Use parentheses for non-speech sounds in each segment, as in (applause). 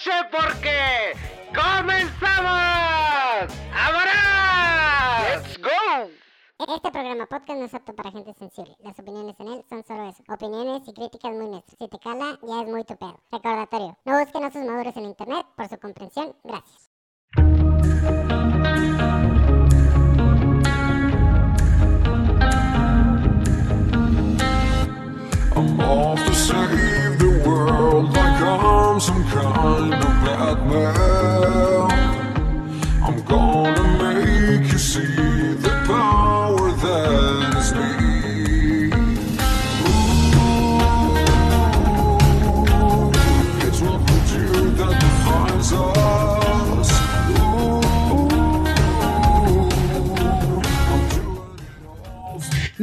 noche porque comenzamos. ¡Ahora! ¡Let's go! Este programa podcast no es apto para gente sensible. Las opiniones en él son solo eso. Opiniones y críticas muy neutras. Si te cala, ya es muy tu pedo. Recordatorio. No busquen osos maduros en internet. Por su comprensión, gracias. I'm ក្រហមសំខាន់ក្នុងព្រះអត់មើល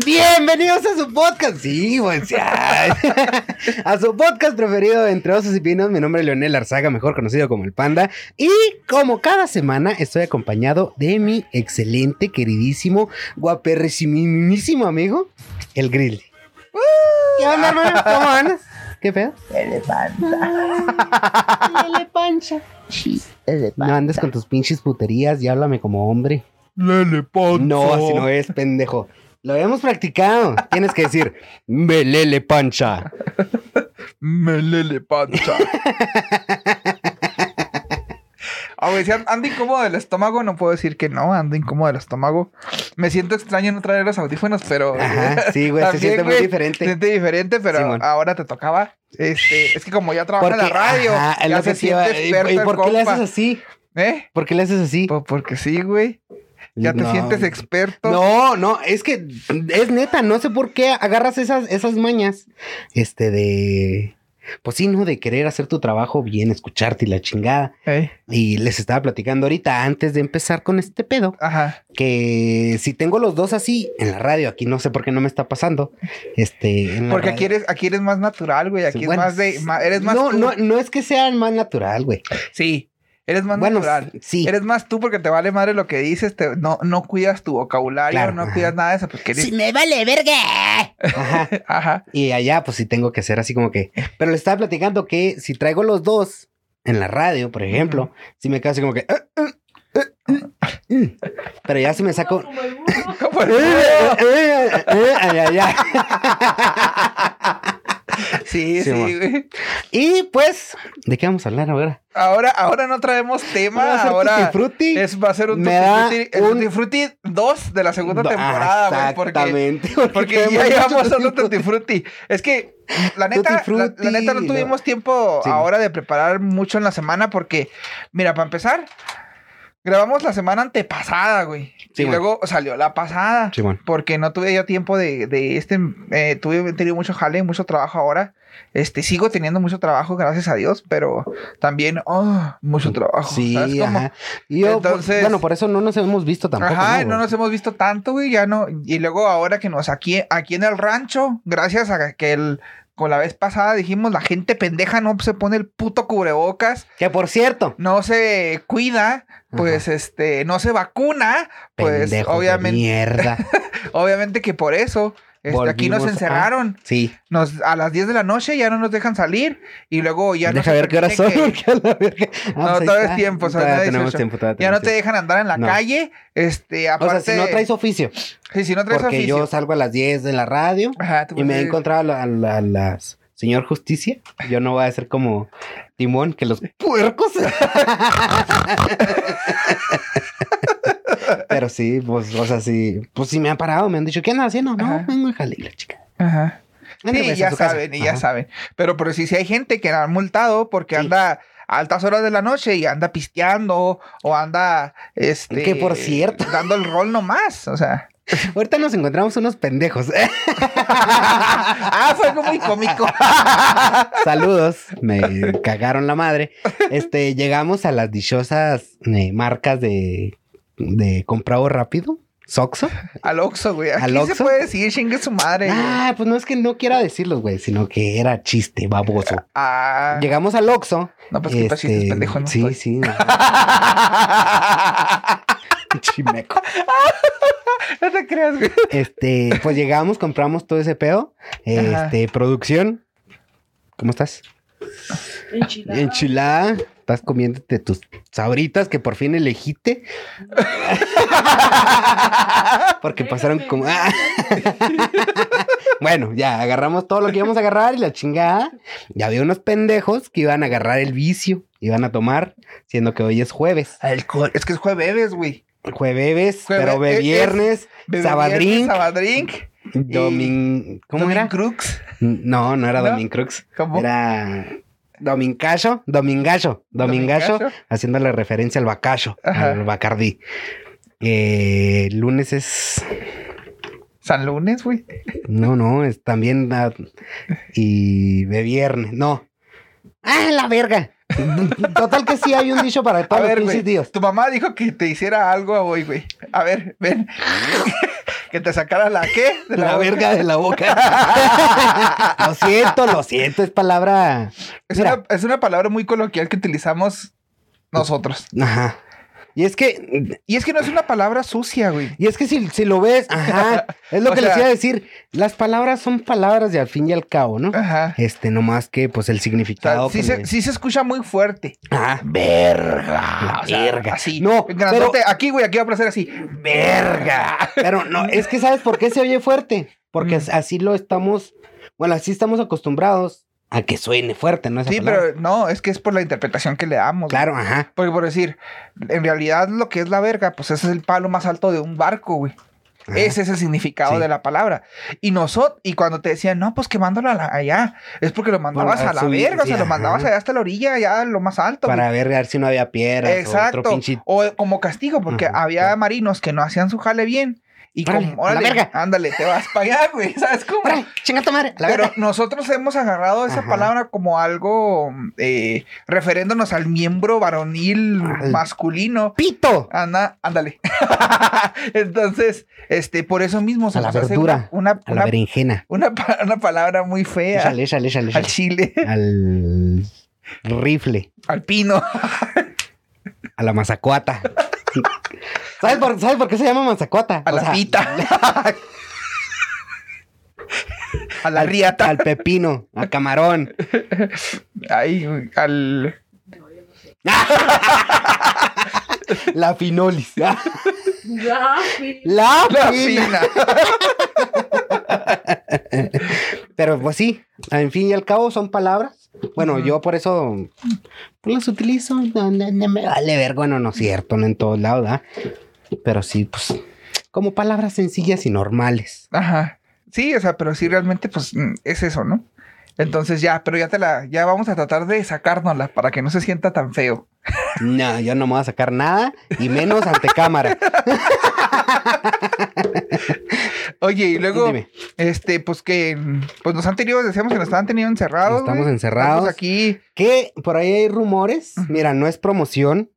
Bienvenidos a su podcast. Sí, güey. sí. (laughs) A su podcast preferido entre osos y pinos. Mi nombre es Leonel Arzaga, mejor conocido como el Panda. Y como cada semana estoy acompañado de mi excelente, queridísimo, guaperrísimo amigo, el Grill. ¿Qué onda, hermano? ¿Cómo andas? ¿Qué pedo? Lele panza. Lele pancha. No andes con tus pinches puterías y háblame como hombre. Lele panza. No, así no es, pendejo. Lo habíamos practicado. Tienes que decir, melele pancha. Me lele panza. Ah, si an- ando incómodo del estómago, no puedo decir que no, ando incómodo del estómago. Me siento extraño no traer los audífonos, pero. Ajá, sí, güey, se siente muy diferente. Se siente diferente, pero Simón. ahora te tocaba. Este, es que como ya trabaja en la radio, ajá, ya se siente ¿Y- experto ¿Y por qué le haces así? ¿Eh? ¿Por qué le haces así? Pues porque sí, güey. Ya te No. sientes experto. No, no, es que es neta, no sé por qué agarras esas, esas mañas, este, de, pues sí, ¿no? De querer hacer tu trabajo bien, escucharte y la chingada. ¿Eh? Y les estaba platicando ahorita, antes de empezar con este pedo, Ajá. que si tengo los dos así en la radio, aquí no sé por qué no me está pasando, este, en la Porque aquí eres, aquí eres más natural, güey. Aquí es más de. eres más. No, tú. no, no es que sea más natural, güey. Sí. Eres más Bueno, natural. sí. Eres más tú porque te vale madre lo que dices, te- no, no cuidas tu vocabulario, Claro, no ajá. cuidas nada de eso, porque eres... Sí, me vale verga. Ajá. Ajá. Y allá, pues sí tengo que hacer así como que. Pero le estaba platicando que si traigo los dos en la radio, por ejemplo, si me quedo así como que. "Ah, ah, ah, ah, mm". Pero ya si me saco. Como el- (laughs) Sí, sí, güey. Y pues, ¿de qué vamos a hablar ahora? Ahora, ahora no traemos ¿Va tema, ahora Tutti Frutti? es, va a ser un Tutti Frutti, un- Tutti Frutti 2 de la segunda temporada, güey, porque, Exactamente. porque ya llevamos Frutti. Tutti Frutti. Es que, la neta, la, Frutti, la neta no no. tuvimos tiempo Sí. ahora de preparar mucho en la semana porque, mira, para empezar, grabamos la semana antepasada, güey. Sí, y luego salió la pasada. Simón. Porque no tuve ya tiempo de, de este, eh, tuve tenido mucho jale, mucho trabajo ahora. Este, sigo teniendo mucho trabajo, gracias a Dios, pero también, oh, mucho trabajo. Sí, ¿sabes cómo? ajá. Y yo, Entonces- bueno, por eso no nos hemos visto tampoco. Ajá, no güey? nos hemos visto tanto, güey, ya no. Y luego ahora que nos aquí, aquí en el rancho, gracias a que el, con la vez pasada dijimos, la gente pendeja no se pone el puto cubrebocas, Que por cierto, no se cuida, pues este, no se vacuna, pues pendejo de obviamente, Mierda. (laughs) obviamente que por eso, este, aquí nos Volvimos a- encerraron. Sí. Nos, a las 10 de la noche ya no nos dejan salir y luego ya Deja ver qué horas son. que- (laughs) Ah, No, pues está. es tiempo, Todavía tenemos 18. tiempo. todavía ya no te dejan andar en la No. calle. Este, aparte. O sea, si no traes oficio. Sí, si no traes Porque oficio. yo salgo a las 10 de la radio Ajá, tú y me he encontrado a, la- a la- a las señor justicia. Yo no voy a ser como Timón, que los puercos. (laughs) (laughs) Pero sí, pues, o sea, sí, pues sí me han parado, me han dicho, ¿qué andas haciendo? No, Ajá. vengo a Jale, la chica. Ajá. Sí, ya saben, y ya saben. Pero, pero sí, sí hay gente que la han multado porque Sí. anda a altas horas de la noche y anda pisteando o anda, este... Que por cierto. (laughs) Dando el rol nomás, o sea... Ahorita nos encontramos unos pendejos. (laughs) ah, fue algo muy cómico. (laughs) Saludos, me cagaron la madre. Este, llegamos a las dichosas eh, marcas de, de comprado rápido, Soxo. Al Oxxo, güey. Aquí ¿Al se Oxxo? puede decir chingue su madre. güey. Ah, pues no es que no quiera decirlos, güey, sino que era chiste, baboso. Ah, Llegamos al Oxxo. no, pues qué chistes, este, pendejo, ¿no? Sí, Estoy- sí. no. (laughs) Chimeco. (laughs) No te creas, güey. Este, pues llegamos, compramos todo ese pedo. Ajá. Este, producción. ¿Cómo estás? Enchilada. Estás comiéndote tus sabritas que por fin elegiste. (laughs) Porque pasaron como. ah. (laughs) bueno, ya agarramos todo lo que íbamos a agarrar y la chingada. Ya había unos pendejos que iban a agarrar el vicio, iban a tomar, siendo que hoy es jueves. Alcohol. Es que es jueves, güey. Jueves, Jueve- pero be viernes, Bebe sabadrink, Sabadrink. domin... ¿Cómo Domin era? Crux. No, no era ¿No? Domin Crux. ¿Cómo? Era Domingacho, Domingacho, Domingacho, Domingacho. haciéndole referencia al bacacho, Ajá. al bacardí. Eh, lunes es. San Lunes, güey. No, no, es también. ah, y de viernes, no. ¡Ah, la verga! Total que sí hay un dicho para todos los ver, días. Tu mamá dijo que te hiciera algo hoy, güey. A ver, ven. (laughs) que te sacara la qué? De La, boca. verga de la boca. (laughs) lo siento, lo siento, es palabra. Es una, es una palabra muy coloquial que utilizamos nosotros. Ajá. Y es que Y es que no es una palabra sucia, güey. Y es que si, si lo ves, ajá, (laughs) es lo O que les iba a decir. Las palabras son palabras de al fin y al cabo, ¿no? Ajá. Este, no más que pues el O sea, significado. sí, que se, sí se escucha muy fuerte. Ajá. Verga. O sea, verga. Así. No, Grandote. Aquí, güey, aquí va a aparecer así. Verga. (laughs) Pero no, es que ¿sabes por qué se oye fuerte? Porque Mm. as- así lo estamos, bueno, así estamos acostumbrados a que suene fuerte, ¿no? Esa Sí, palabra. pero no, es que es por la interpretación que le damos. Claro, ajá. Porque por decir, en realidad lo que es la verga, pues ese es el palo más alto de un barco, güey. ajá. Ese es el significado Sí. de la palabra. Y nosotros, y cuando te decían, no, pues que mándalo allá, es porque lo mandabas Bueno, a la subir, verga, o sí, sea, lo mandabas allá hasta la orilla, allá lo más alto. Para güey. ver, si no había piedras Exacto. o otro pinche... O como castigo, porque Ajá, había marinos que no hacían su jale bien. Y Órale, como, a la órale, verga. ándale, te vas para allá, güey. ¿Sabes cómo? ¡Órale, chinga tu madre! a La Pero verga. nosotros hemos agarrado esa Ajá. palabra como algo eh, referiéndonos al miembro varonil Al- masculino. ¡Pito! Anda, ándale. (laughs) Entonces, este, por eso mismo se A la verdura, una, una, A la berenjena. una una palabra muy fea Échale, échale, échale. al chile, Al rifle. al pino. A la mazacuata. (laughs) ¿Sabes por, ¿Sabes por qué se llama mazacuata? A O la sea, pita. a la (laughs) riata. Al pepino, a camarón. Ay, al. (laughs) La finolis. (laughs) La, La fina. fina. Pero pues sí, en fin y al cabo son palabras. Bueno, yo por eso pues, las utilizo. No, no- no me vale ver. Bueno, no es cierto, no en todos lados, ¿verdad? Pero sí, pues como palabras sencillas y normales. Ajá. Sí, o sea, pero sí realmente, pues, mm, es eso, ¿no? Entonces ya, pero ya te la, ya vamos a tratar de sacárnosla para que no se sienta tan feo. No, yo no me voy a sacar nada y menos ante cámara. Oye, y luego, Dime. este, pues que, pues nos han tenido, decíamos que nos estaban teniendo encerrados. Estamos encerrados. Estamos aquí. Que por ahí hay rumores. Mira, no es promoción.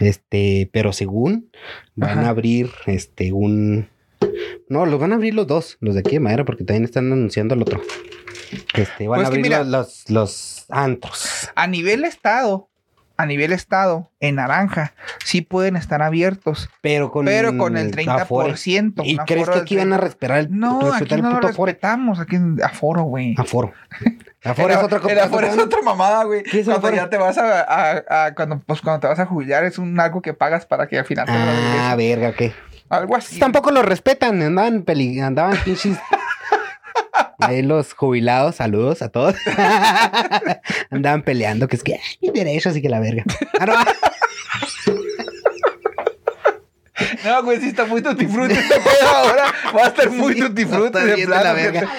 Este, pero según van Ajá. a abrir este un. No, los van a abrir los dos, los de aquí de madera, porque también están anunciando el otro. Este, van Pues a abrir mira- los, los, antros. A nivel estado, a nivel estado, en naranja, sí pueden estar abiertos, Pero con pero con el afore. 30%. ¿Y un crees aforo que aquí van a 30? respetar el, No, aquí respetar no el lo respetamos, aquí en aforo, güey. Aforo. (laughs) Aforo El- es otra cosa. el aforo es otra mamada, güey. ¿Qué es Cuando aforo? ya te vas a, a- a- cuando, pues, cuando te vas a jubilar es un algo que pagas para que al final te lo Ah, verga, ¿qué? Algo así. Tampoco lo respetan, andaban peli, andaban pinches. (laughs) Ahí (laughs) los jubilados, saludos a todos. (laughs) andaban peleando, que es que ay, mis derechos y que la verga. Ah, no. No, güey, sí está muy tutti frutti este pedo ahora. Va a estar muy Sí, tutti frutti está de plano. la verga.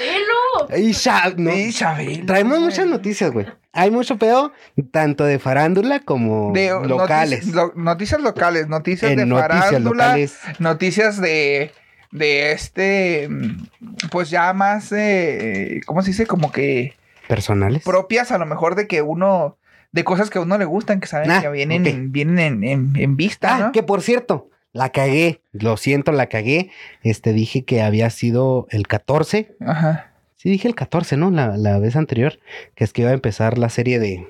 te- Y ya, no. Sí, Chabelo, Traemos muchas noticias, güey. Hay mucho pedo, tanto de farándula como De locales. Noticias, lo- noticias locales, noticias En de noticias farándula, locales. noticias de, de este, mm, pues ya más, eh, ¿cómo se dice? Como que Personales. propias a lo mejor de que uno, de cosas que a uno le gustan, que saben Ah, que vienen, vienen en, en- en vista, Ah, ¿no? que por cierto, la cagué. Lo siento, la cagué. Este, dije que había sido el 14. Ajá. Sí, dije el 14, ¿no? La, la vez anterior, que es que iba a empezar la serie de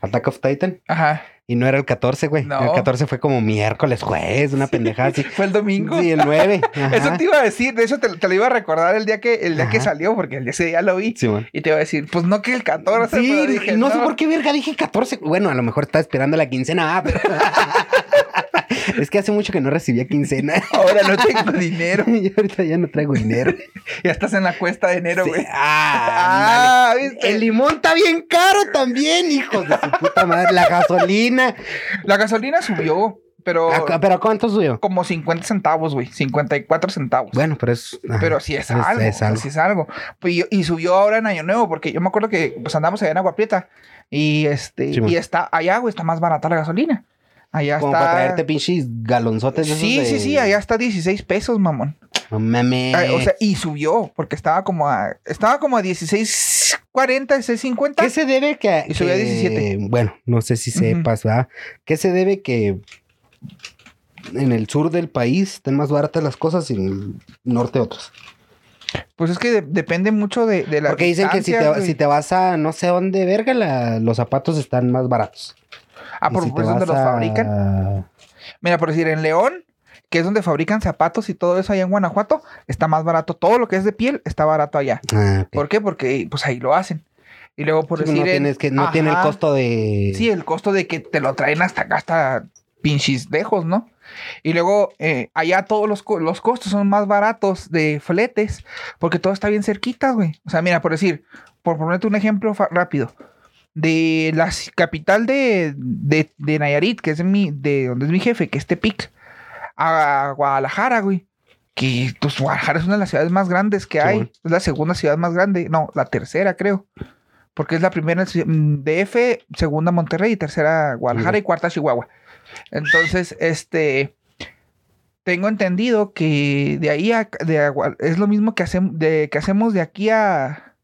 Attack of Titan. Ajá. Y no era el 14, güey. No. El 14 fue como miércoles, jueves, una pendejada (laughs) así. Fue el domingo. Sí, el 9. (laughs) Eso te iba a decir, de eso te, te lo iba a recordar el día que, el día que salió, porque el día ese día lo vi. Simón. Y te iba a decir, pues no que el 14, Sí, dije, no, sé por qué verga dije 14. Bueno, a lo mejor estaba esperando la quincena, ah, pero... (laughs) es que hace mucho que no recibía quincena. (laughs) Ahora no tengo dinero. (laughs) y ahorita ya no traigo dinero. (laughs) Ya estás en la cuesta de enero, Sí. güey. Ah, Ah. El limón está bien caro también, hijos de su puta madre. La gasolina. La gasolina subió, pero ¿A- ¿Pero cuánto subió? como 50 centavos, güey. 54 centavos. Bueno, pero es. Pero sí es, algo, Es algo. sí es algo. Y, y subió ahora en Año Nuevo, porque yo me acuerdo que pues andamos allá en Agua Prieta y este Sí, y está allá, güey, está más barata la gasolina. Allá Como está para traerte pinches galonzotes. Sí, de- sí, sí, allá está 16 pesos, mamón. No mames. Ay, o sea, y subió, porque estaba como a estaba como a 16.40, 16.50. ¿Qué se debe que... Y subió a que- 17. Bueno, no sé si sepas, ¿verdad? ¿Qué se debe que en el sur del país estén más baratas las cosas y en el norte otras? Pues es que de- depende mucho de, de la Porque dicen que si te, si te vas a no sé dónde, verga, la- los zapatos están más baratos. Ah, por si por eso donde los a- fabrican. Mira, por decir, en León, que es donde fabrican zapatos y todo eso allá en Guanajuato, está más barato. Todo lo que es de piel está barato allá. Ah. ¿Por qué? Porque pues ahí lo hacen. Y luego por Sí, decir... no, en- tienes que, no tiene el costo de... Sí, el costo de que te lo traen hasta acá, hasta pinches lejos, ¿no? Y luego eh, allá todos los, co- los costos son más baratos de fletes, porque todo está bien cerquita, güey. O sea, mira, por decir, por ponerte un ejemplo rápido, de la capital de, de, de Nayarit, que es mi, de donde es mi jefe, que es Tepic, a Guadalajara, güey. Que pues, Guadalajara es una de las ciudades más grandes que Sí, hay. Es la segunda ciudad más grande. No, la tercera, creo. Porque es la primera mm, DF, segunda Monterrey tercera Guadalajara y cuarta Chihuahua. Entonces, este. Tengo entendido que de ahí a, de a es lo mismo que, hacemos de, que hacemos de aquí a.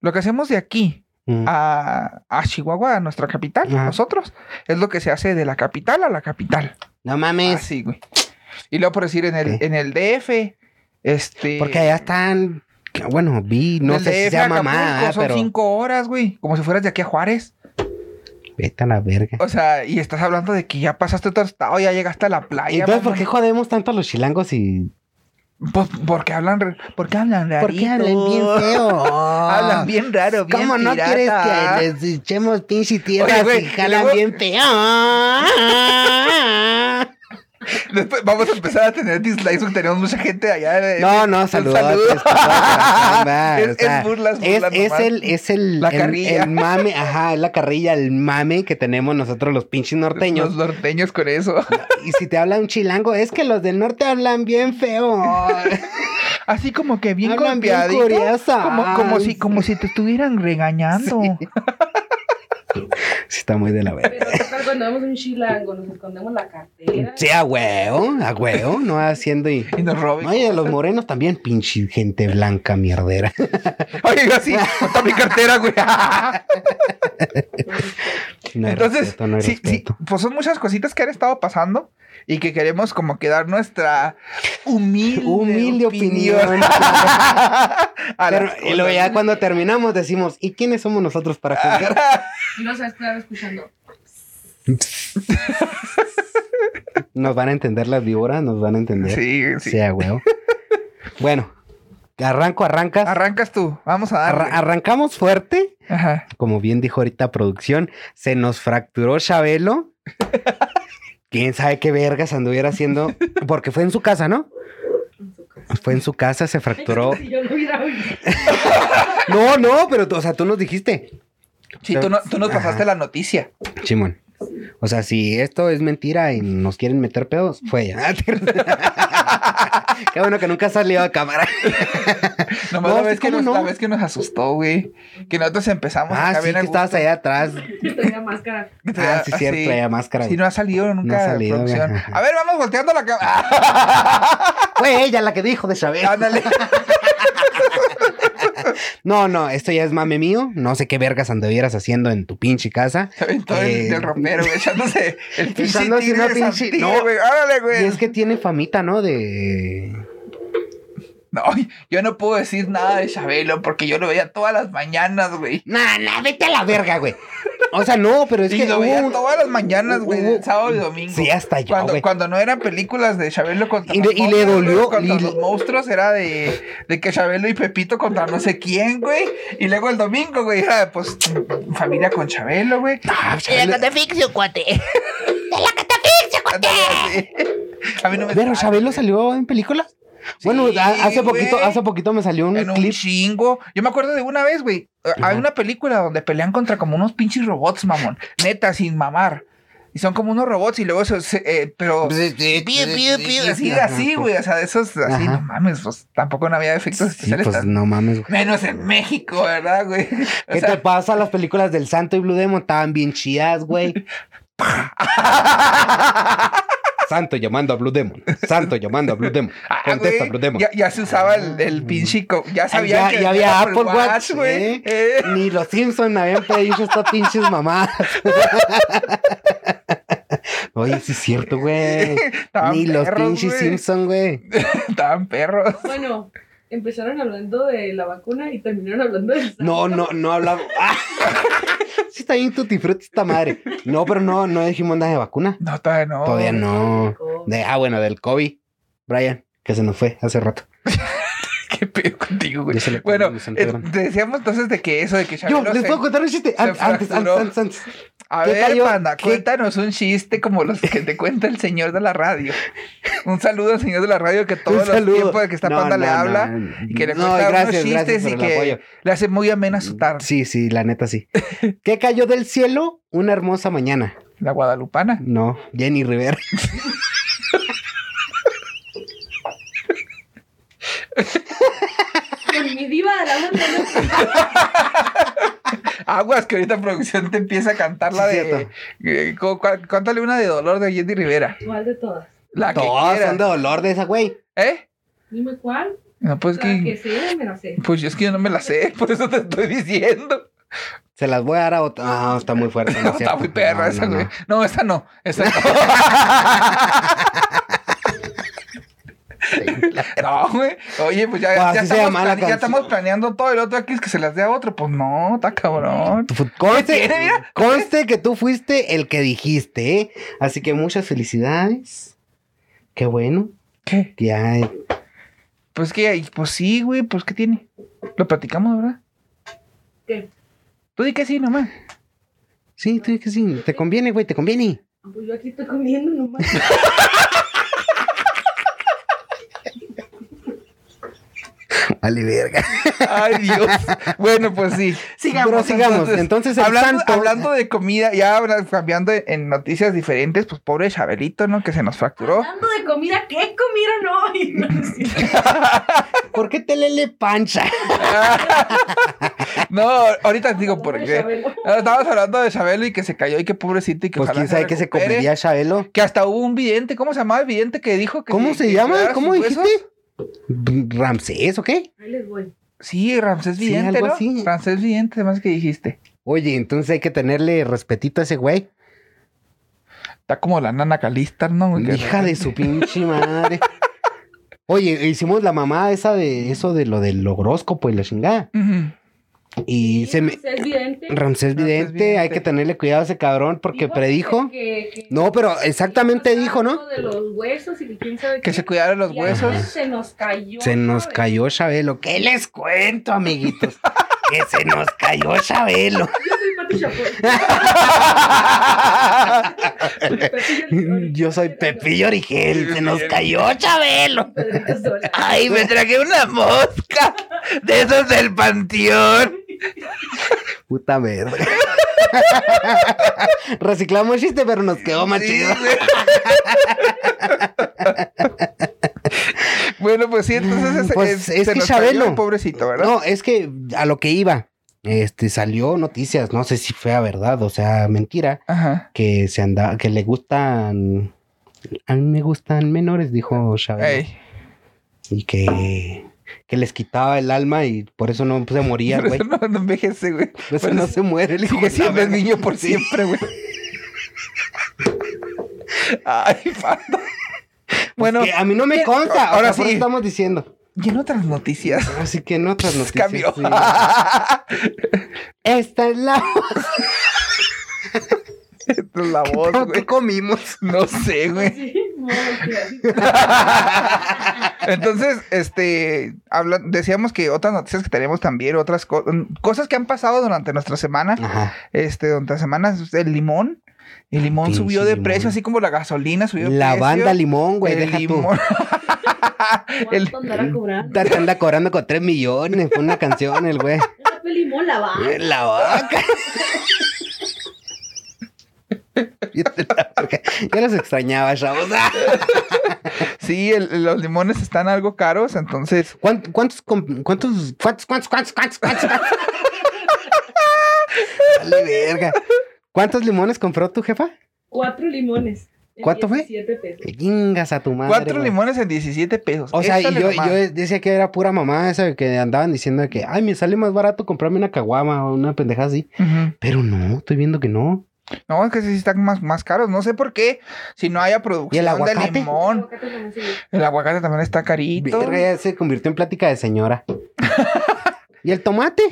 Lo que hacemos de aquí Mm. a, a Chihuahua, a nuestra capital, Ajá. nosotros, es lo que se hace de la capital a la capital. No mames. Así, güey. Y luego por decir en el, en el DF, este. Porque allá están... Bueno, vi, no sé si DF sea a Acapulco mamá, son pero... cinco horas, güey. Como si fueras de aquí a Juárez. Vete a la verga. O sea, y estás hablando de que ya pasaste otro estado, ya llegaste a la playa. Entonces, ¿por qué jodemos tanto a los chilangos y... Pues porque hablan, porque hablan rarito. ¿Por qué hablan bien feo? (laughs) Hablan bien raro, bien ¿Cómo no quieres que les echemos pinche tierra Oye, güey, y jalan luego- bien feo? (laughs) (laughs) (laughs) Después vamos a empezar a tener dislikes porque tenemos mucha gente allá. de- No, no, saludos. saludo. (laughs) es, Es- es burlas, es, burlas es nomás. el, es el, La carrilla. el (laughs) mame, ajá, es la carrilla, el mame que tenemos nosotros los pinches norteños. Los norteños con eso. Y si te habla un chilango, es que los del norte hablan bien feo. Así como que bien golpeadito. curiosa. Como, como, si, como si te estuvieran regañando. Sí, está muy de la verga. Pero ¿qué tal cuando vemos un chilango? Nos escondemos la cartera. Sí, a huevo, a huevo, no haciendo y... Y nos roben. Oye, los morenos también, pinche gente blanca mierdera. (laughs) Oye, yo así, (laughs) está mi cartera, güey. (laughs) No Entonces, respeto, no sí, sí, respeto. pues son muchas cositas que han estado pasando y que queremos como que dar nuestra humilde, Humilde opinión. (laughs) Pero, las y luego ya cuando terminamos decimos, ¿y quiénes somos nosotros para juzgar? (laughs) Y no sabes estar escuchando. Nos van a entender las víboras, nos van a entender. Sí, sí. Sí, a huevo. Bueno, arranco, arrancas. Arrancas tú, vamos a. Arra- arrancamos fuerte. Ajá. Como bien dijo ahorita producción, se nos fracturó Chabelo. Quién sabe qué vergas anduviera haciendo. (laughs) Porque fue en su casa, ¿no? en su casa. Fue en su casa, se fracturó. Si yo no hubiera oído. (laughs) No, no, pero tú- o sea, tú nos dijiste. Sí, tú, no- tú nos pasaste Ajá. la noticia. Simón. O sea, si esto es mentira y nos quieren meter pedos, fue ella. (laughs) Qué bueno que nunca salió a cámara. (laughs) Nomás No, la, sí, vez que ¿cómo nos, no? la vez que nos asustó, güey. Que nosotros empezamos Ah, acá sí, que estabas allá atrás. Yo tenía máscara. Que Ah, sí, cierto, así. traía máscara. Sí, no ha salido nunca No ha de salido, producción. A ver, vamos volteando la cámara. (laughs) Fue ella la que dijo de Chabelo. Ándale. No, no, esto ya es mame mío. No sé qué vergas anduvieras haciendo en tu pinche casa. (laughs) Se aventó el Eh, del romero, güey, echándose el (laughs) pinche Echándose una pinche- no. güey. Órale, güey. Y es que tiene famita, ¿no? De. No, (laughs) yo no puedo decir nada de Chabelo porque yo lo veía todas las mañanas, güey. Nah, nah, vete a la verga, güey. O sea, no, pero es y que lo veía todas las mañanas, güey, hubo- el sábado y domingo. Sí, hasta yo, Cuando, güey. cuando no eran películas de Chabelo contra Y los le- y le monstruos, dolió, contra y le- los monstruos, era de, de que Chabelo y Pepito contra no sé quién, güey. Y luego el domingo, güey, era pues familia con Chabelo, güey. Ah, Chabelo- catafixio, cuate. (laughs) De la catafixio, cuate. A mí no me Pero Chabelo salió en películas. Sí, bueno, hace poquito, hace poquito me salió un En un clip. chingo. Yo me acuerdo de una vez, güey. eh, Hay una película donde pelean contra como unos pinches robots, mamón. Neta, sin mamar. Y son como unos robots y luego se- eh, pero Pues, Piu, piu, piu, así, Ajá, así, pues. güey. O sea, esos así, Ajá. no mames, pues tampoco no había efectos Sí, especiales. pues no mames, güey. Menos en México, ¿verdad, güey? O ¿Qué sea, te pasa? Las películas del Santo y Blue Demon estaban bien chidas, güey. (laughs) Santo llamando a Blue Demon. Santo llamando a Blue Demon. (laughs) ah, Contesta, güey, Blue Demon. Ya, ya se usaba el, el pinche. Ya sabía ya, que ya había Apple Watch, güey. ¿eh? Eh. Ni los Simpsons habían pedido estas pinches mamadas. (laughs) Oye, sí es cierto, güey. Ni los pinches. Simpsons, güey. (laughs) Estaban perros. Bueno, empezaron hablando de la vacuna y terminaron hablando del No, no, no hablamos. ¡Ah! Está bien tutti frutti esta madre. No, pero no, no dijimos nada de vacuna. No, todavía no. Todavía no. De, ah, bueno, del COVID. Brian, que se nos fue hace rato. (laughs) ¿Qué pedo contigo, güey? Bueno, eh, te decíamos entonces de que eso de que Yo, Chabelo les se- puedo contar un chiste. Antes, antes, antes, antes. A ¿Qué ver, cayó? panda, ¿Qué? cuéntanos un chiste como los que te cuenta el señor de la radio. (laughs) Un saludo al señor de la radio que todos los tiempos de que está No, panda le no, habla no. y que le No, cuenta gracias, unos chistes y que apoyo. le hace muy amena su tarde. Sí, sí, la neta sí. ¿Qué cayó del cielo una hermosa mañana? La guadalupana. No, Jenny Rivera. (laughs) Con mi diva de la. (laughs) Aguas que ahorita producción te empieza a cantar la Sí, de... eh, cu- Cántale una de dolor de Jenny Rivera. ¿Cuál de todas? La que Todas son de dolor de esa güey. ¿Eh? Dime cuál. No, pues La que que... sé, me la sé. Pues es que yo no me la sé, (laughs) por eso te estoy diciendo. Se las voy a dar a otra. Ah, está muy fuerte. no es (laughs) está muy perra No, esa, no, güey. no. No, esa no. Esa no. (laughs) No, güey. Oye, pues ya, Pues ya, estamos, llama la plane- ya estamos planeando todo. El otro aquí es que se las dé a otro. Pues no, está cabrón. Conste, conste que tú fuiste el que dijiste, ¿eh? Así que muchas felicidades. Qué bueno. ¿Qué? que Ya, eh, Pues que, pues sí, güey. Pues ¿qué tiene? Lo platicamos, ¿verdad? ¿Qué? Tú di que sí, nomás. sí, tú que sí. Te conviene, güey, te conviene. Pues yo aquí estoy comiendo nomás. (laughs) (laughs) Vale, verga. Ay, Dios. bueno, pues sí. Sigamos. Pero sigamos. Entonces, el hablando, santo- hablando de comida, ya cambiando en noticias diferentes, pues pobre Chabelito, ¿no? Que se nos fracturó. Hablando de comida, ¿qué comieron hoy? (laughs) No, no. (laughs) ¿Por qué te lele pancha? No, ahorita te digo por qué. No, Estábamos hablando de Chabelo y que se cayó y que pobrecito y que Pues quién sabe qué se comería Chabelo. Que hasta hubo un vidente, ¿cómo se llamaba el vidente que dijo que ¿Cómo se llama? ¿Cómo dijiste? huesos? ¿Ramsés o qué? Ahí les voy. Sí, Ramsés Sí, Vidente, algo ¿no? así. Ramsés Vidente, además que dijiste. Oye, entonces hay que tenerle respetito a ese güey. Está como la nana Calistar, ¿no? Hija de su pinche madre. (laughs) Oye, hicimos la mamá esa de eso de lo del horóscopo y la chingada. Ujú. Y se me. Es evidente. Ramsés Vidente, Vidente. hay que tenerle cuidado a ese cabrón porque Dijo predijo. que- que- No, pero exactamente dijo, ¿no? algo De los huesos y que quién sabe Que qué. se cuidara los huesos. Se nos cayó. Se nos cayó Chabelo. ¿Qué les cuento, amiguitos? (laughs) que se nos cayó Chabelo. Yo soy Pati. Pepillo- Yo soy Pepillo Origel. Se nos cayó Chabelo. Ay, me tragué una mosca de esos del panteón. Puta verga. (laughs) Reciclamos el chiste, pero nos quedó más Sí, chido. (laughs) bueno, pues sí, entonces es, Pues es se que nos cayó Chabelo. el pobrecito, ¿verdad? No, es que a lo que iba. Este salió noticias, no sé si fue a verdad, o sea, mentira, Ajá. que se anda, que le gustan. A mí me gustan menores, dijo Chabelo. Ey. Y que, que les quitaba el alma y por eso no se moría, (laughs) Por güey. eso no, no envejece, güey. Por eso Por no se muere la siendo el verga. niño por Sí. siempre, güey. Ay, panda. Bueno, Que a mí no me ¿quién- consta, ahora sí sí. estamos diciendo. y en otras noticias. Así que en otras noticias. Cambió. sí. (laughs) Esta es la La (laughs) voz, ¿Qué güey. comimos? No sé, güey. (laughs) Entonces, este, habla- decíamos que otras noticias que tenemos también, otras co- cosas que han pasado durante nuestra semana, Ajá. este, durante la semana, el limón, el limón Pinche subió de limón. precio, así como la gasolina subió de La precio. banda limón, güey, el deja limón. (laughs) El- ¿Cuánto andará cobrando? Te anda cobrando con 3 millones por una canción, el güey. (laughs) Era limón la va. La vaca. Ya los extrañaba, chavos. (laughs) sí, el- los limones están algo caros, entonces, ¿Cuántos, cuántos, cuántos, cuántos, cuántos, cuántos, cuántos, cuántos? Dale, verga. ¿Cuántos limones compró tu jefa? Cuatro limones. ¿Cuánto fue? 17 pesos. Chingas a tu madre. cuatro güey. limones en 17 pesos. O sea, y yo, yo decía que era pura mamá esa que andaban diciendo que, ay, me sale más barato comprarme una caguama o una pendejada así. Ujú. Pero no, estoy viendo que no. No, es que sí están más, más caros. No sé por qué. Si no haya producción de aguacate? El limón. aguacate también subió. El aguacate también está carito. Verga, ya se convirtió en plática de señora. (laughs) ¿Y el tomate?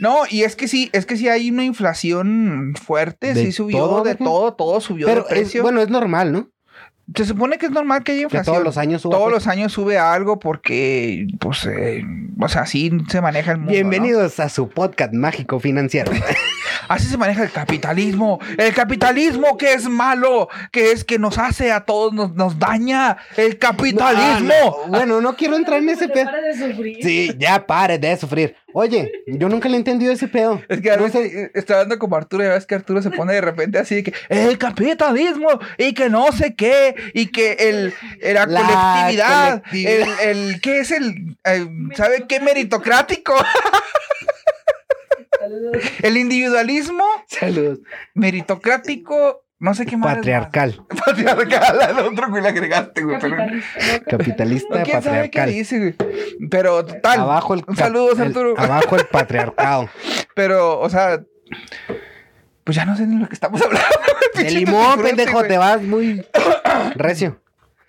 No, y es que sí, es que sí hay una inflación fuerte, ¿De sí subió todo, de todo, todo subió Pero de es, precio. bueno, es normal, ¿no? Se supone que es normal que haya Que inflación. todos los años suba. Todos pues. los años sube algo porque, pues, eh, o sea, así se maneja el mundo. ¿no? Bienvenidos a su podcast mágico financiero. (laughs) Así se maneja el capitalismo. El capitalismo que es malo, que es que nos hace a todos, nos, nos daña. El capitalismo. Ah, no. Bueno, no quiero entrar en ese pedo. de sufrir. Sí, ya pare de sufrir. Oye, yo nunca le he entendido ese pedo. Es que a No veces está hablando como Arturo y a veces que Arturo se pone de repente así de que el capitalismo y que no sé qué y que el, el- la, La colectividad, colectividad. el, el ¿qué es el, eh, ¿sabe qué meritocrático? Saludos. El individualismo Saludos. meritocrático, no sé qué más. es Patriarcal. más. Patriarcal, al otro güey le agregaste, güey. pero- Capitalista. ¿no? Capitalista No, quién sabe qué patriarcal. dice, güey. Pero tal. Abajo el, Un saludo, el- Arturo. abajo el patriarcado. Pero, o sea, pues ya no sé ni lo que estamos (laughs) hablando. De limón, pendejo, te vas muy recio.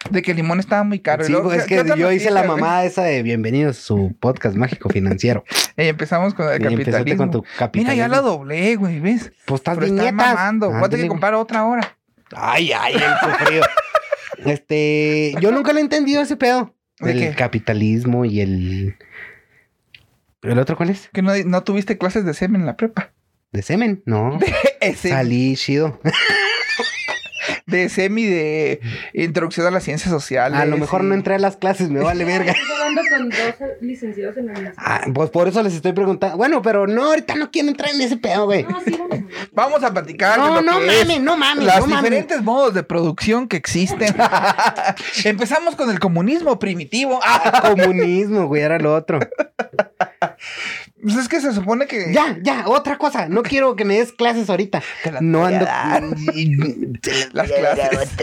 De que el limón estaba muy caro. Sí, luego, pues, es ¿qué- que yo hice la mamada esa de bienvenidos a su podcast mágico financiero. Y empezamos con el capitalismo. con tu Mira, capitalismo. ya la doblé, güey, ¿ves? Pues estás Pero estás mamando. Voy a tener que comprar otra hora. Ay, ay, el sufrido. (laughs) Este, yo nunca le he entendido ese pedo. ¿De Del qué? capitalismo y el... ¿El otro cuál es? Que no, no tuviste clases de semen en la prepa. ¿De semen? No. (laughs) Ese, Salí chido. (laughs) de semi de introducción a las ciencias sociales. A lo mejor y- no entré a las clases, me vale verga. (laughs) Hablando con dos licenciados en la universidad. Ah, pues por eso les estoy preguntando. Bueno, pero no, ahorita no quiero entrar en ese pedo, güey. No, sí, vamos. (laughs) Vamos a platicar de No, lo no que mames, no mames, no mames. diferentes modos de producción que existen. Empezamos con el comunismo primitivo. Ah, Comunismo, güey, era lo otro. Pues es que se supone que. Ya, ya, otra cosa. No quiero que me des clases ahorita. Te las No ando. (laughs) Las clases. (laughs)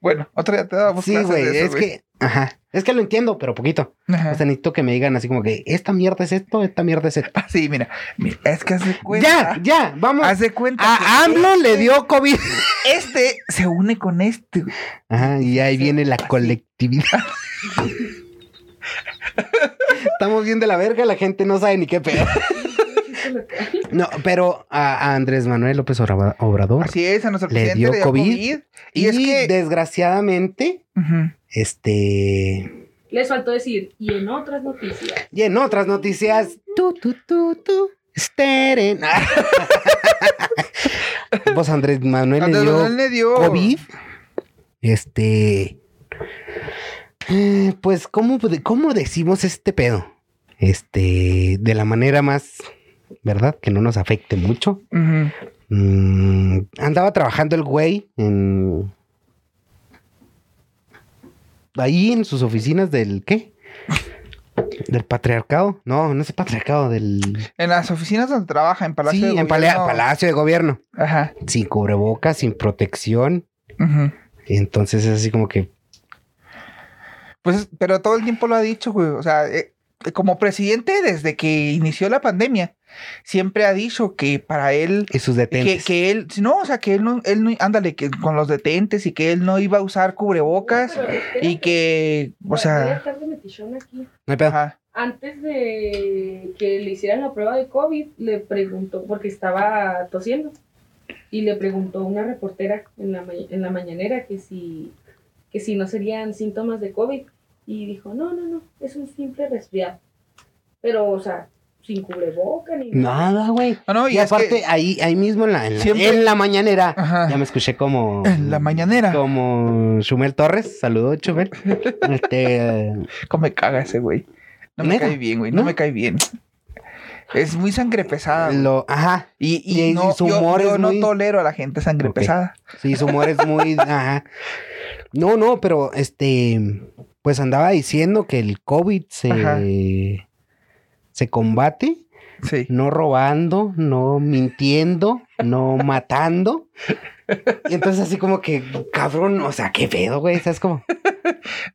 Bueno, otro día te damos Sí, güey, es que. Ajá. Es que lo entiendo, pero poquito. Ajá. O sea, necesito que me digan así como que esta mierda es esto, esta mierda es esto. Ah, (laughs) Sí, mira, mira, es que haz de cuenta. Ya, ya, vamos. Haz de cuenta. A AMLO le este- dio COVID. Este se une con este. Ajá, y ahí viene la colectividad. Estamos bien de la verga, la gente no sabe ni qué pedo. No, pero a, Andrés Manuel López Obra- Obrador Así es, a nuestro Le presidente dio le dio COVID. COVID. Y, es que. desgraciadamente, este... Les faltó decir, y en otras noticias. Y en otras noticias, tú, tú, tú, tú, esperen. pues (laughs) Andrés Manuel Andrés le dio Manuel le dio. COVID. Este. (gasps) Pues, ¿cómo, ¿cómo decimos este pedo? Este, de la manera más, ¿verdad? Que no nos afecte mucho. Mm, andaba trabajando el güey en. Ahí en sus oficinas del ¿qué? (laughs) Del patriarcado. No, no es el patriarcado, del. En las oficinas donde trabaja, en Palacio sí, de en Gobierno. Palacio de Gobierno. Ajá. Sin cubrebocas, sin protección. Entonces es así como que. Pues, pero todo el tiempo lo ha dicho, güey. O sea, eh, como presidente, desde que inició la pandemia, siempre ha dicho que para él. Y sus Que, detentes. que él, no, o sea, que él no, él no, ándale, que con los detentes y que él no iba a usar cubrebocas y que, o voy a sea, estar de metichón aquí. No hay pedo. ajá, Antes de que le hicieran la prueba de COVID, le preguntó, porque estaba tosiendo. y le preguntó una reportera en la, ma- en la mañanera que si, que si no serían síntomas de COVID. Y dijo, no, no, no, es un simple resfriado. Pero, o sea, sin cubreboca ni Nada, güey. No, no, y, aparte, que ahí, ahí mismo en la, en la, Siempre- en la mañanera, Ajá. ya me escuché como... En la mañanera. Como Chumel Torres. Saludos, Chumel. (laughs) Este... ¿Cómo me caga ese güey? No me ¿Neta? cae bien, güey. No, ¿No? me cae bien. Es muy sangre pesada. Lo, ajá. Y, y, no, su yo- humor yo, es no muy- tolero a la gente sangre pesada. Sí, su humor es muy. (laughs) Ajá. No, no, pero este. Pues andaba diciendo que el COVID se. Ajá. Se combate Sí. no robando, no mintiendo, no matando. Y entonces así como que, cabrón, o sea, qué pedo, güey, ¿sabes cómo? (laughs)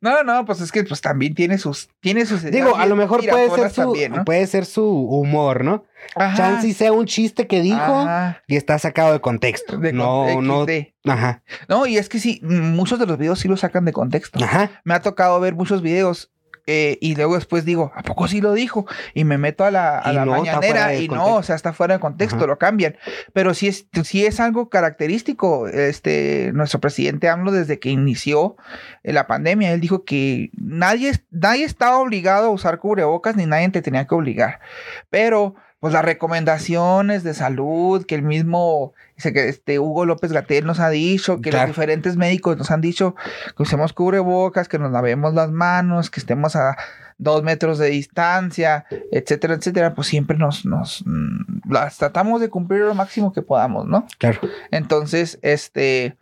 No, no, pues es que pues también tiene sus, tiene sus Digo, a lo mejor puede ser su, también, ¿no? puede ser su humor, ¿no? Ajá. Chance sea un chiste que dijo Ajá. y está sacado de contexto. De no, con- no, ajá, No, y es que sí, muchos de los videos sí lo sacan de contexto. ajá. Me ha tocado ver muchos videos eh, y luego después digo, ¿a poco sí lo dijo? Y me meto a la, a Y la no, mañanera y no, o sea, está fuera de contexto, Ajá. lo cambian. Pero sí es, sí es algo característico. Este, nuestro presidente AMLO, desde que inició eh, la pandemia, él dijo que nadie, nadie estaba obligado a usar cubrebocas ni nadie te tenía que obligar. Pero, pues las recomendaciones de salud que el mismo este Hugo López Gatel nos ha dicho, que Claro. los diferentes médicos nos han dicho que usemos cubrebocas, que nos lavemos las manos, que estemos a dos metros de distancia, etcétera, etcétera, pues siempre nos, nos mm, las tratamos de cumplir lo máximo que podamos, ¿no? Claro. Entonces, este,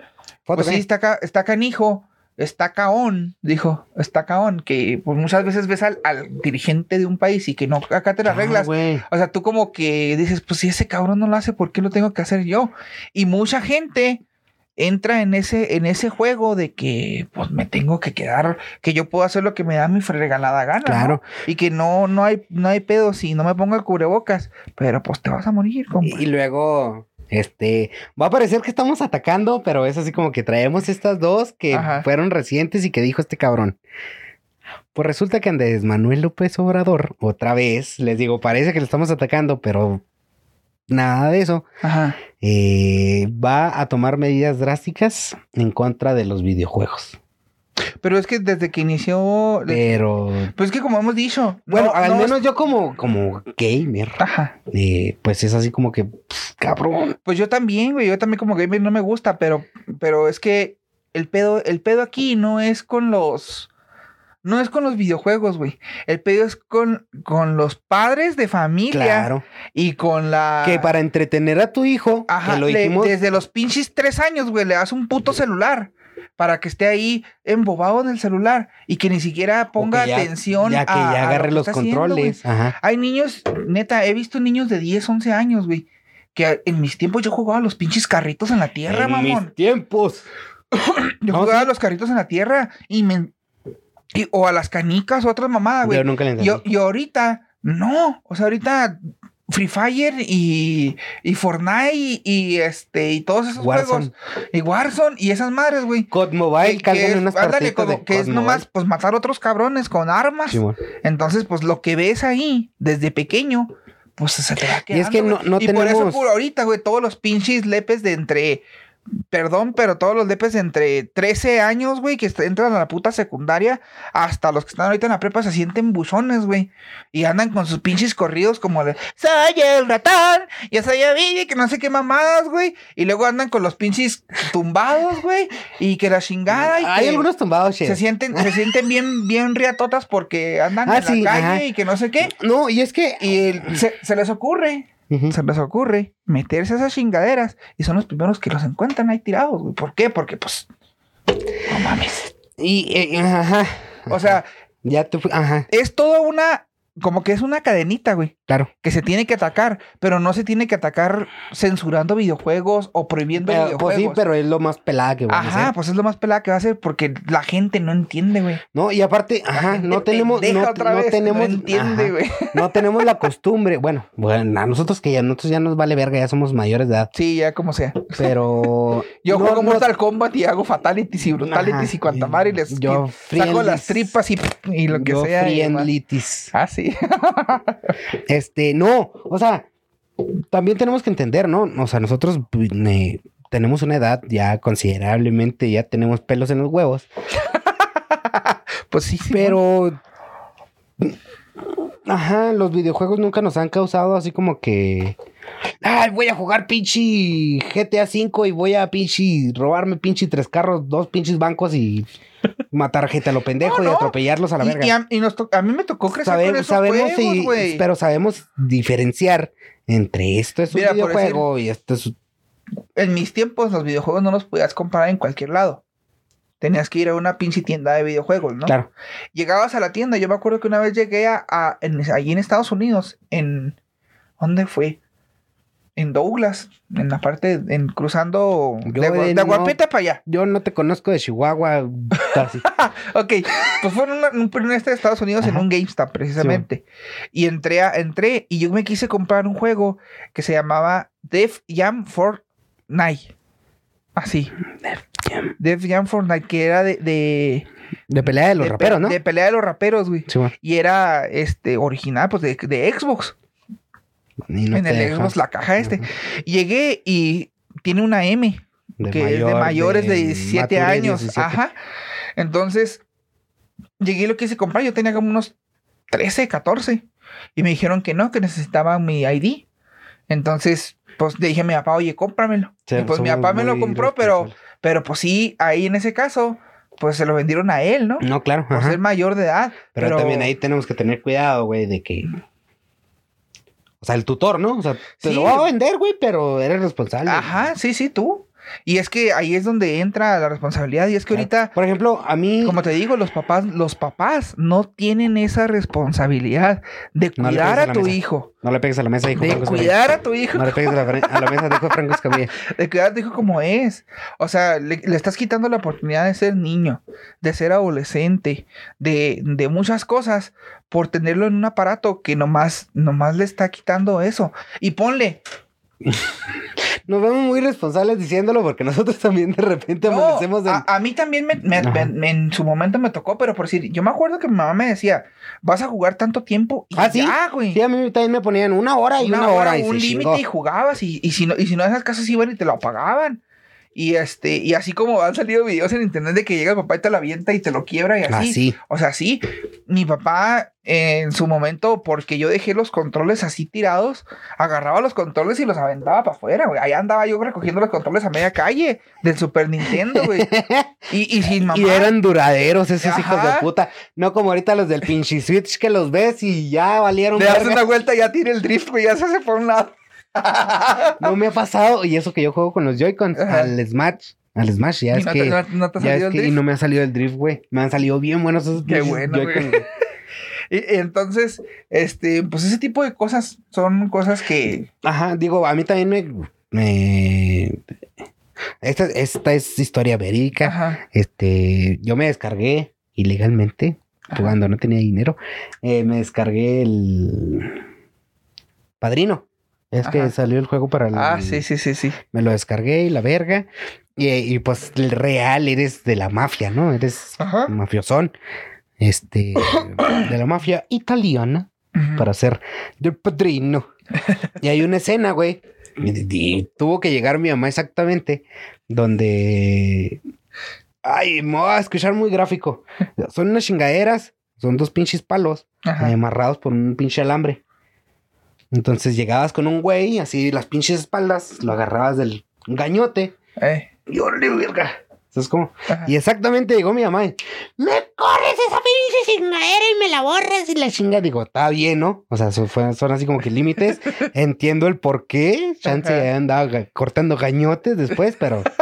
pues sí, está, ca- está canijo, está caón, dijo, está caón, que pues muchas veces ves al, al dirigente de un país y que no acate las Ah, reglas. O sea, tú como que dices, pues si ese cabrón no lo hace, ¿por qué lo tengo que hacer yo? Y mucha gente entra en ese, en ese juego de que pues me tengo que quedar, que yo puedo hacer lo que me da mi regalada gana. ¿no? Claro. Y que no, no hay, no hay pedo si no me pongo el cubrebocas, pero pues te vas a morir, compa. Y luego, este, va a parecer que estamos atacando, pero es así como que traemos estas dos que Ajá. fueron recientes y que dijo este cabrón. Pues resulta que Andrés Manuel López Obrador, otra vez, les digo, parece que lo estamos atacando, pero nada de eso, Ajá. eh, va a tomar medidas drásticas en contra de los videojuegos. Pero es que desde que inició, Pero, pues es que como hemos dicho, bueno, no- al no- menos yo como, como gamer, Ajá. eh, pues es así como que, pff, cabrón. Pues yo también, güey, yo también como gamer no me gusta, pero, pero es que el pedo, el pedo aquí no es con los, no es con los videojuegos, güey. El pedo es con, con los padres de familia Claro. y con la... Que para entretener a tu hijo, Ajá, que lo le- dijimos, desde los pinches tres años, güey, le das un puto celular para que esté ahí embobado en el celular y que ni siquiera ponga ya- atención ya que a- ya agarre los haciendo, controles. Ajá. Hay niños, neta, he visto niños de 10, 11 años, güey, que en mis tiempos yo jugaba a los pinches carritos en la tierra, en mamón. mis tiempos. (coughs) Yo No, jugaba sí. a los carritos en la tierra y me... y- o a las canicas o otras mamadas, güey. Yo nunca le entendí. Yo, y ahorita, no. O sea, ahorita Free Fire y, y Fortnite y, y, este y todos esos Warzone. juegos. Y Warzone y esas madres, güey. COD Mobile, Que- es, unas ándale, como de que es nomás pues matar otros cabrones con armas. Entonces, pues lo que ves ahí desde pequeño, pues se te va Y es que quedando, no, no y por eso por ahorita, güey, todos los pinches lepes de entre. Perdón, pero todos los lepes de entre 13 años, güey, que entran a la puta secundaria, hasta los que están ahorita en la prepa se sienten buzones, güey. Y andan con sus pinches corridos como de Soy el ratón, yo soy Vivi, que no sé qué mamadas, güey. Y luego andan con los pinches tumbados, güey. Y que la chingada. Y Hay que algunos tumbados, se che. sienten, se sienten bien, bien riatotas porque andan Ah, en sí, la calle ajá. y que no sé qué. No, y es que. Y el- se, se les ocurre, Se les ocurre meterse a esas chingaderas y son los primeros que los encuentran ahí tirados, güey. ¿Por qué? Porque, pues, no mames. Y, eh, ajá. O sea, Ya te. Ajá, es toda una, como que es una cadenita, güey, claro. que se tiene que atacar, pero no se tiene que atacar censurando videojuegos o prohibiendo videojuegos. pues sí, pero es lo más pelada que vamos a Ajá, hacer. pues es lo más pelada que va a hacer porque la gente no entiende, güey. No, y aparte, ajá, no tenemos. No, otra no vez, tenemos. no entiende, ajá, güey. No tenemos la costumbre. Bueno, bueno, a nosotros que ya, nosotros ya nos vale verga, ya somos mayores de edad. Sí, ya como sea. Pero. (laughs) Yo no- juego no- Mortal Kombat y hago fatalities y brutalities Ajá, y cuanta madre y les yo saco las tripas y, y lo que yo sea. friendlitis. Ah, sí. (laughs) Este, no, o sea, también tenemos que entender, ¿no? O sea, nosotros eh, tenemos una edad ya considerablemente, ya tenemos pelos en los huevos, (laughs) Pues sí, sí. pero... Ajá, los videojuegos nunca nos han causado así como que... Ay, voy a jugar pinche GTA V y voy a pinche robarme pinche tres carros, dos pinches bancos y matar gente a lo pendejo No, y atropellarlos a la verga. y a, y nos to- a mí me tocó crecer Sabe- con esos sabemos juegos, y- pero sabemos diferenciar entre esto es un Mira, videojuego y esto es En mis tiempos los videojuegos no los podías comprar en cualquier lado. Tenías que ir a una pinche tienda de videojuegos, ¿no? claro Llegabas a la tienda. Yo me acuerdo que una vez llegué a, a- en- allí en Estados Unidos, en ¿dónde fue? En Douglas, en la parte, en cruzando Yo de, de no- Guapeta para allá. yo no te conozco de Chihuahua (laughs) casi Ok, pues fue en, una- en un este de Estados Unidos en un GameStop precisamente. y entré, a- entré y yo me quise comprar un juego que se llamaba Def Jam Fortnite. Así. Def Jam Fortnite, que era de... de de pelea de los de pe- raperos no De pelea de los raperos, güey. Sí. Y era este original, pues de, de Xbox. No en el. Xbox, la caja este. Llegué y tiene una M, De que es de mayor, mayores de 17 mature años. 17. Ajá. Entonces, llegué y lo quise comprar. Yo tenía como unos 13, 14. Y me dijeron que no, que necesitaba mi ID. Entonces, pues le dije a mi papá, oye, cómpramelo. Sí, y pues mi papá me lo compró, pero, pero pues sí, ahí en ese caso, pues se lo vendieron a él, ¿no? no claro Por ajá. ser mayor de edad. pero, también ahí tenemos que tener cuidado güey de que o sea el tutor no o sea te Sí. lo va a vender güey pero eres responsable Ajá, sí, sí, tú. Y es que ahí es donde entra la responsabilidad. Y es que ahorita, por ejemplo a mí como te digo, los papás, los papás no tienen esa responsabilidad de cuidar a tu mesa. hijo. no le pegues a la mesa dijo De Franco cuidar a tu hijo. no le pegues a la, a la mesa dijo Franco Escamilla (laughs) De cuidar a tu hijo como es. O sea, le, le estás quitando la oportunidad de ser niño, de ser adolescente, de, de muchas cosas por tenerlo en un aparato que nomás, nomás le está quitando eso. Y ponle, Nos vemos muy responsables diciéndolo porque nosotros también de repente No, amanecemos en... a, a mí también me, me- Ajá. me- en su momento me tocó, pero por decir, yo me acuerdo que mi mamá me decía, vas a jugar tanto tiempo y Ah, ¿sí? ya, güey. Sí, a mí también me ponían una hora y una, hora, y un límite y jugabas y, y si no, y si no esas casas iban y te lo apagaban. Y este, y así como han salido videos en internet de que llega el papá y te la avienta y te lo quiebra y así. Así. O sea, sí, mi papá en su momento, porque yo dejé los controles así tirados, agarraba los controles y los aventaba para afuera, güey. Ahí andaba yo recogiendo los controles a media calle del Super Nintendo, güey. (laughs) Y, y sin mamá. Y eran duraderos esos Ajá. hijos de puta. No como ahorita los del pinche Switch que los ves y ya valieron. Le das una vuelta y ya tira el drift, güey, ya se hace por un lado. No me ha pasado. Y eso que yo juego con los Joy-Cons al Smash. Al Smash, ya y es no, que. te, no, te ya es y no me ha salido el drift, güey. Me han salido bien buenos esos Qué bueno, güey. (laughs) Y, entonces, este, pues ese tipo de cosas son cosas que. Ajá, digo, a mí también me. me- Esta, esta es historia verídica. Ajá. Este, yo me descargué ilegalmente, Ajá. cuando no tenía dinero, eh, me descargué el Padrino. Es que salió el juego para el... Ah, sí, sí, sí, sí. Me lo descargué y la verga. Y, y, pues el real eres de la mafia, ¿no? Eres Ajá. mafiosón. Este, de la mafia italiana para ser del padrino. y hay una escena, güey. Y, tuvo que llegar mi mamá exactamente. Donde. Ay, me voy a escuchar muy gráfico. Son unas chingaderas. Son dos pinches palos Ajá. amarrados por un pinche alambre. Entonces llegabas con un güey, así las pinches espaldas, lo agarrabas del gañote. Eh, Y órale, verga. Entonces, como. ajá. Y exactamente llegó mi mamá. y, me corres esa pinche chingadera y me la borras y la chinga. Digo, está bien, ¿no? O sea, fue- son así como que límites. (laughs) Entiendo el por qué. Chance Ajá. andaba cortando gañotes después, pero. (laughs)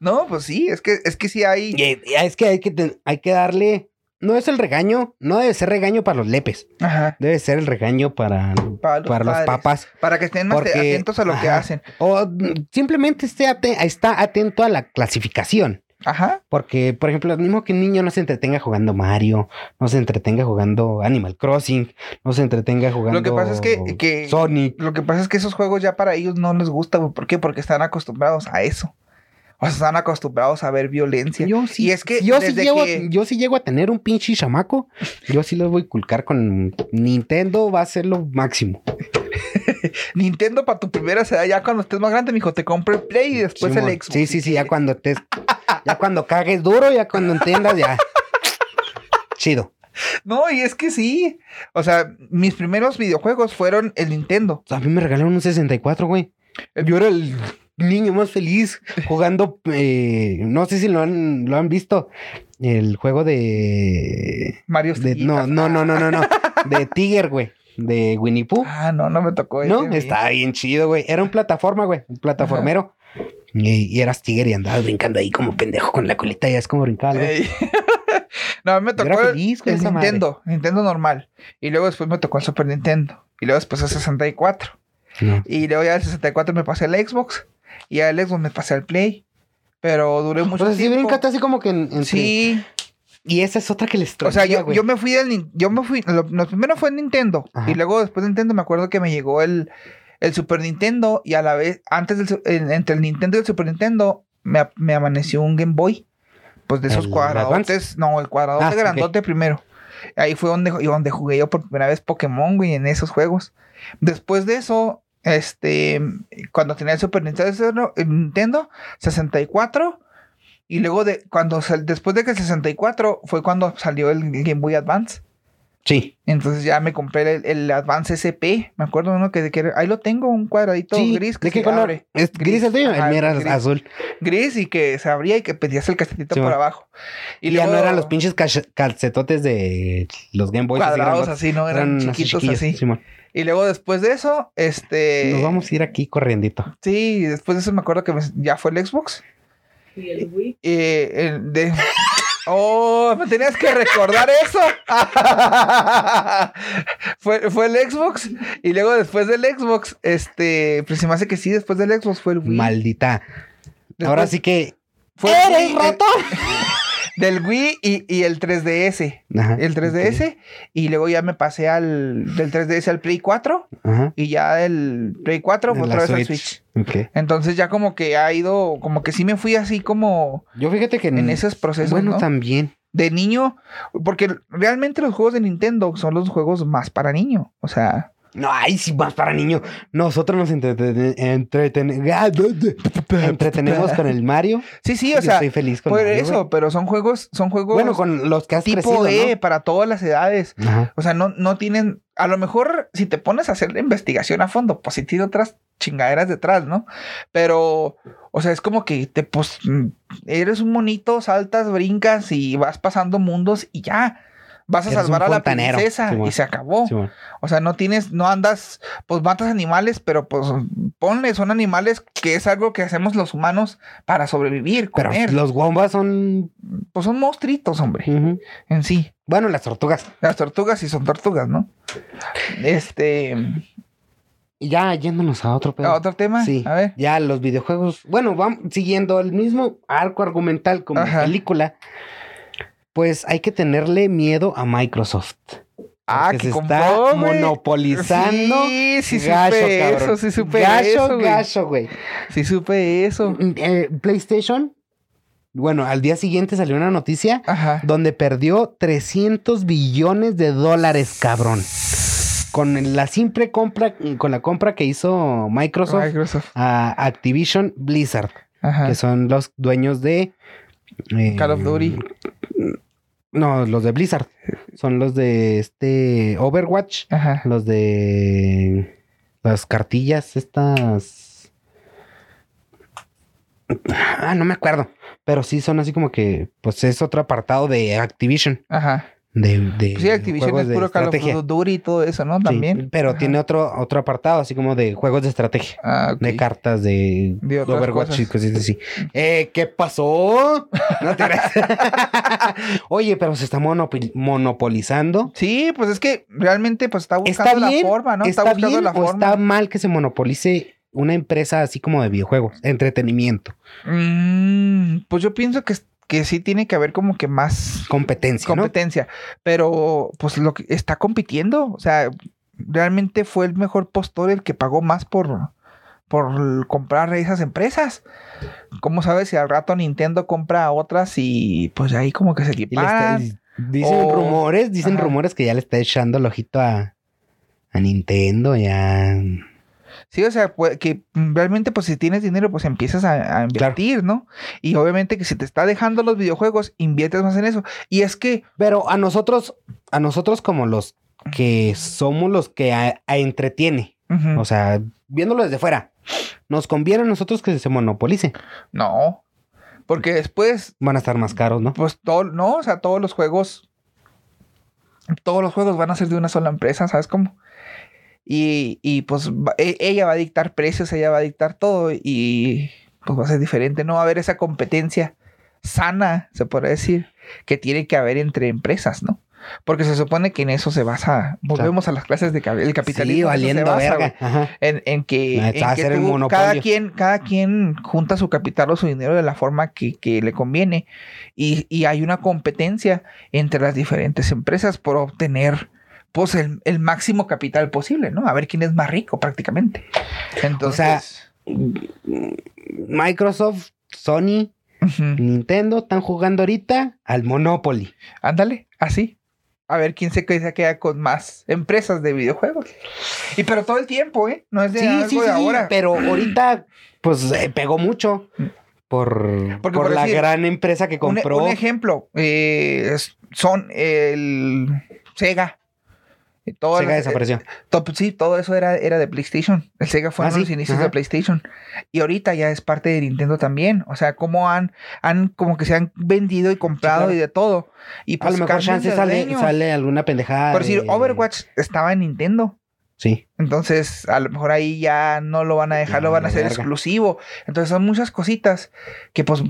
no, pues sí, es que, es que sí hay. Es que hay que, hay que darle. No es el regaño, no debe ser regaño para los lepes. Ajá. Debe ser el regaño para, Para los, para los padres. papas. Para que estén más Porque- atentos a lo que hacen. O mm, simplemente esté ate- está atento a la clasificación. Ajá. Porque, por ejemplo, lo mismo que un niño no se entretenga jugando Mario, no se entretenga jugando Animal Crossing, no se entretenga jugando Lo que pasa es que- que- Sonic. Lo que pasa es que esos juegos ya para ellos no les gusta. ¿Por qué? Porque están acostumbrados a eso. O sea, están acostumbrados a ver violencia. Yo sí, Y es que yo sí, llego, que- yo sí llego a tener un pinche chamaco. Yo sí lo voy a culcar con Nintendo, va a ser lo máximo. (laughs) Nintendo para tu primera edad, ya cuando estés más grande, mijo, te compro el Play y después el Xbox. Sí, sí, sí, ya cuando te, ya cuando cagues duro, ya cuando entiendas, ya. Chido. No, y es que sí. O sea, mis primeros videojuegos fueron el Nintendo. A mí me regalaron un 64, güey. Yo era el niño más feliz jugando. eh, no sé si lo han, lo han visto. El juego de. Mario de- no, no, no, no, no, no. (laughs) De Tiger, güey. De Winnie Pooh. Ah, no, no me tocó ese, No, está bien chido, güey. Era un plataforma, güey. Un plataformero. Y, y eras Tiger y andabas brincando ahí como pendejo con la colita. Ya es como brincaba, (laughs) no, a mí me tocó era el, feliz con el esa madre. Nintendo, Nintendo normal. Y luego después me tocó el Super Nintendo. Y luego después el 64. No. Y luego ya el 64 me pasé el Xbox. Y al Xbox me pasé el Play. Pero duré O mucho sea, sí tiempo. brincaste así como que en, entre- Sí. Y esa es otra que les O sea, traía, yo, yo me fui del yo me fui, lo, lo primero fue Nintendo Ajá. y luego después de Nintendo me acuerdo que me llegó el, el Super Nintendo y a la vez, antes del, en- entre el Nintendo y el Super Nintendo me, me amaneció un Game Boy, pues de esos ¿El cuadradotes, no, el cuadradote Ah, grandote primero. Ahí fue donde, donde jugué yo por primera vez Pokémon, güey, en esos juegos. Después de eso, este, cuando tenía el Super Nintendo, Nintendo 64, y luego de cuando después de que el 64 fue cuando salió el Game Boy Advance. Sí. Entonces ya me compré el, el Advance SP. Me acuerdo uno que, que ahí lo tengo, un cuadradito sí. gris que ¿De qué color? abre. ¿Es gris, el tuyo? El mío era gris. azul. Gris y que se abría y que pedías el casetito Sí, por abajo. Y, ya no eran los pinches calcetotes de los Game Boys. así cuadrados grandotes. así, no eran, así chiquitos chiquillos, así. Y luego después de eso, este. Nos vamos a ir aquí corriendito. Sí, después de eso me acuerdo que me- ya fue el Xbox. Y el Wii. Eh, el de... (laughs) Oh, me tenías que recordar eso. (laughs) fue, fue el Xbox. Y luego después del Xbox, este, pues se me hace que sí, después del Xbox fue el Wii. Maldita. Después Ahora sí que. fue el ¡Eres ratón! (laughs) el- del Wii y, y el 3DS. Ajá, El 3DS. Y luego ya me pasé al del 3DS al Play 4. ok. Ajá. Y ya del Play 4 En otra vez al Switch. Switch. Ok. Entonces ya como que ha ido, como que sí me fui así como Yo fíjate que en esos procesos, Bueno, ¿no? también. de niño, porque realmente los juegos de Nintendo son los juegos más para niño. O sea, No, ay, sí, más para niño. Nosotros nos entreten- entreten- entretenemos con el Mario. sí, sí, Yo o sea, estoy feliz con por Mario, eso, pero son juegos, son juegos Bueno, con los que has tipo crecido, E ¿no? para todas las edades. Ajá. O sea, no, no tienen, a lo mejor si te pones a hacer la investigación a fondo, pues sí tiene otras chingaderas detrás, ¿no? Pero, o sea, es como que te, pues, eres un monito, saltas, brincas y vas pasando mundos y ya. Vas a salvar a la princesa y se acabó. Sí. O sea, no tienes, no andas, pues matas animales, pero pues ponle, son animales que es algo que hacemos los humanos para sobrevivir, Pero comer. los wombas son. Pues son monstruitos, hombre, en sí. Bueno, las tortugas. Las tortugas sí son tortugas, ¿no? Este, Y ya yéndonos a otro pedo. ¿a otro tema, Sí. a ver. Ya los videojuegos. Bueno, vamos siguiendo el mismo arco argumental como Ajá. película. Pues hay que tenerle miedo a Microsoft. Ah, que que se está monopolizando. Sí, sí gacho, supe cabrón. eso, sí supe gacho, eso, güey. gacho, güey. Sí supe eso. Eh, PlayStation. Bueno, al día siguiente salió una noticia Ajá. donde perdió 300 billones de dólares, cabrón. Con la simple compra, con la compra que hizo Microsoft Microsoft. a Activision Blizzard, Ajá. que son los dueños de eh, Call of Duty. No, los de Blizzard. Son los de este Overwatch, Ajá. los de las cartillas estas. Ah, no me acuerdo. Pero sí son así como que, pues es otro apartado de Activision. Ajá. De, de Sí, Activision juegos es puro Call of Duty y todo eso, ¿no? Sí, También. pero Ajá. tiene otro, otro apartado, así como de juegos de estrategia. Ah, ok. De cartas, de, De Overwatch cosas. y cosas así. (laughs) Eh, ¿Qué pasó? No te. (laughs) Oye, pero se está monopolizando. Sí, pues es que realmente pues está buscando ¿Está bien? la forma, ¿no? ¿Está, buscando bien la o forma. está mal que se monopolice una empresa así como de videojuegos? Entretenimiento, Mm, pues yo pienso que, que sí tiene que haber como que más competencia, ¿no? competencia. Pero pues lo que está compitiendo. O sea, realmente fue el mejor postor el que pagó más por, por comprar esas empresas. ¿Cómo sabes si al rato Nintendo compra otras y pues ahí como que se equiparan? está- dicen O- rumores, dicen Ajá. rumores que ya le está echando el ojito a, a Nintendo, ya. Sí, o sea, pues, que realmente, pues si tienes dinero, pues empiezas a, a invertir, ¿no? Y obviamente que si te está dejando los videojuegos, inviertes más en eso. Y es que, Pero a nosotros, a nosotros como los que somos los que a- a entretiene, o sea, viéndolo desde fuera, nos conviene a nosotros que se monopolice. no, porque después, Van a estar más caros, ¿no? pues todo, no, o sea, todos los juegos, todos los juegos van a ser de una sola empresa, ¿sabes cómo? Y, y pues va- e- ella va a dictar precios, ella va a dictar todo y pues va a ser diferente, no va a haber esa competencia sana, se podría decir, que tiene que haber entre empresas, ¿no? Porque se supone que en eso se basa, volvemos a las clases de el capitalismo. Sí, en eso se valiendo basa, verga. güey. Ajá. En, en que, en tú- cada quien, cada quien junta su capital o su dinero de la forma que, que le conviene. Y, y hay una competencia entre las diferentes empresas por obtener pues el, el máximo capital posible, ¿no? A ver quién es más rico prácticamente. Entonces, Microsoft, Sony, Nintendo están jugando ahorita al Monopoly. ándale, así. A ver quién se queda, con más empresas de videojuegos. Y pero todo el tiempo, ¿eh? No es de Sí, algo sí, de sí, ahora. pero ahorita pues eh, pegó mucho por, Porque por por la decir, gran empresa que Un, compró. un ejemplo, eh, son el Sega. Eh, todas Sega las- desapareció. Top- sí, todo eso era, era de PlayStation. El Sega fue Ah, en sí, los inicios ajá. de PlayStation. Y ahorita ya es parte de Nintendo también. O sea, como han, han como que se han vendido y comprado claro. y de todo. Y a pues lo mejor chance de sale, sale alguna pendejada. Por decir, de- Overwatch estaba en Nintendo. Sí. Entonces, a lo mejor ahí ya no lo van a dejar, lo van a hacer exclusivo. Entonces, son muchas cositas que pues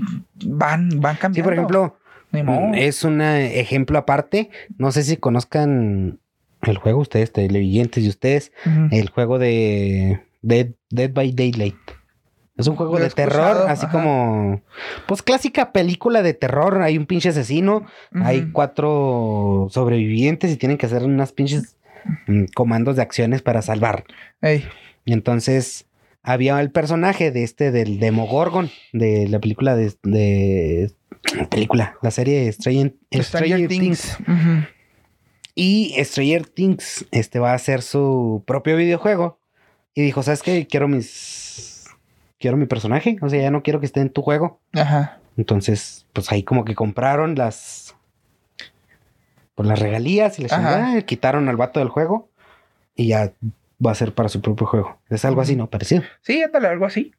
van, van Sí, cambiando. por ejemplo, es un eh, ejemplo aparte. No sé si conozcan el juego ustedes, televidentes y ustedes, el juego de Dead, Dead by Daylight. Es un juego Lo de terror, escuchado, así ajá. como, pues clásica película de terror. Hay un pinche asesino, hay cuatro sobrevivientes y tienen que hacer unas pinches mm, comandos de acciones para salvar. Ey. Y entonces había el personaje de este, del Demogorgon, de la película de, de película, la serie Stranger, Stranger Things. Ujú. Y Stranger Things este, va a hacer su propio videojuego. Y dijo, ¿sabes qué? Quiero mis... Quiero mi personaje. O sea, ya no quiero que esté en tu juego. Ajá. Entonces, pues ahí como que compraron las... Por las regalías y Ajá. chingada, quitaron al vato del juego. Y ya va a ser para su propio juego. Es algo así, ¿no? Parecido. Sí, ándale, algo así.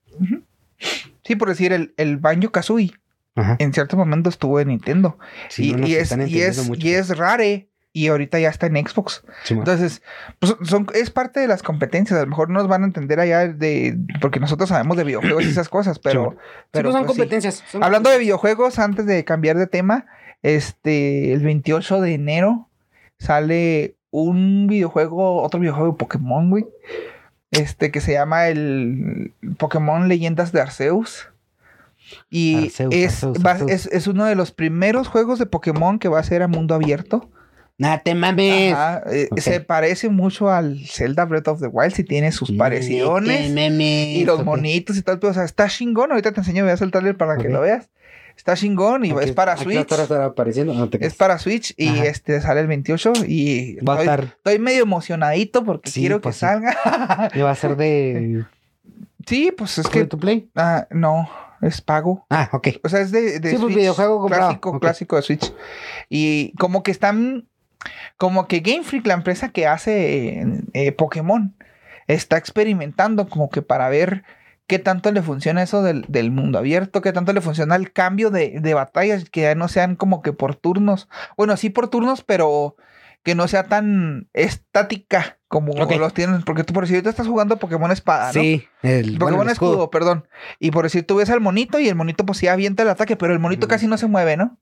Sí, por decir, el, el Banjo Kazooie Ajá. en cierto momento estuvo en Nintendo. Sí, y, no y es, y, es, mucho. y es rare. Y ahorita ya está en Xbox. Entonces, pues, son, es parte de las competencias. A lo mejor no nos van a entender allá de. Porque nosotros sabemos de videojuegos y esas cosas, pero. Sí, pero pues son pues, sí. competencias. son Hablando de videojuegos, antes de cambiar de tema, este, el 28 de enero sale un videojuego, otro videojuego de Pokémon, güey. Este, que se llama el Pokémon Leyendas de Arceus. Y Arceus, es, Arceus, va- Arceus. es, es uno de los primeros juegos de Pokémon que va a ser a mundo abierto. Nah, te mames. Ajá, eh. Se parece mucho al Zelda Breath of the Wild, si tiene sus pareciones. Y los Ok. monitos y tal, pero o sea, está chingón. Ahorita te enseño, voy a hacer el trailer para que lo veas. Está chingón y es para Switch. estar- estar apareciendo. No te Es para Switch y Ajá. este sale el 28 y Va a estar. estoy medio emocionadito porque Sí, quiero pues que sí. salga. (laughs) Y va a ser de. (laughs) sí, pues es ¿Free que to play? ah, no, es pago. Ah, ok. O sea, es de, de Sí, pues, Switch, videojuego comprado. clásico, clásico de Switch. Y como que están, como que Game Freak, la empresa que hace eh, Pokémon, está experimentando como que para ver qué tanto le funciona eso del, del mundo abierto, qué tanto le funciona el cambio de, de batallas, que ya no sean como que por turnos. Bueno, sí por turnos, pero que no sea tan estática como los tienen. Porque tú, por decir, ahorita estás jugando Pokémon Espada, ¿no? Sí, el Pokémon bueno, el escudo. perdón. Y por decir, tú ves al monito y el monito pues sí avienta el ataque, pero el monito casi no se mueve, ¿no?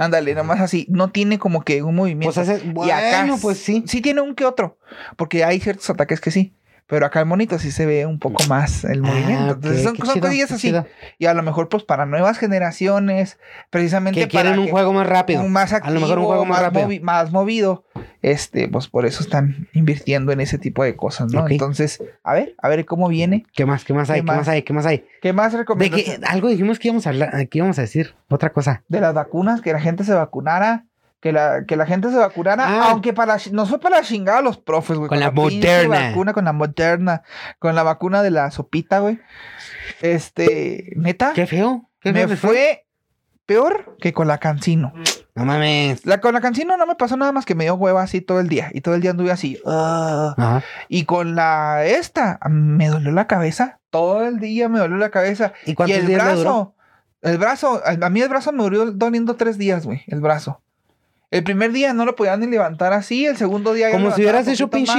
Ándale, nomás así. No tiene como que un movimiento. Pues hace, y acá bueno, pues sí. Sí tiene un que otro. Porque hay ciertos ataques que sí. Pero acá el monito sí se ve un poco más el movimiento. Ah, Entonces ok, son, son chido, cosillas así. chido. Y a lo mejor pues para nuevas generaciones, precisamente Que quieren para un que- juego más rápido. más a activo, lo mejor un juego más rápido. movi- más movido. Este, pues por eso están invirtiendo en ese tipo de cosas, ¿no? Entonces, a ver, a ver cómo viene. ¿Qué más? ¿Qué más hay? ¿Qué ¿Qué más más? hay? ¿Qué más hay? ¿Qué más De recomiendas? que algo dijimos que íbamos a hablar, que íbamos a decir otra cosa. de las vacunas, que la gente se vacunara, que la, que la gente se vacunara, Ah. aunque para la- nos fue para la chingada a los profes, güey. Con la pinche Moderna. vacuna, con la moderna, con la vacuna de la sopita, güey. Este, neta, Qué feo. Qué me feo fue peor que con la cancino. No mames. La, con la cancino no me pasó nada más que me dio hueva así todo el día. Y todo el día anduve así. Y con la esta, me dolió la cabeza. Todo el día me dolió la cabeza. ¿Y el brazo, el brazo, a mí el brazo me duró doliendo tres días, güey, el brazo. El primer día no lo podía ni levantar así, el segundo día ya Como si hubieras hecho pinche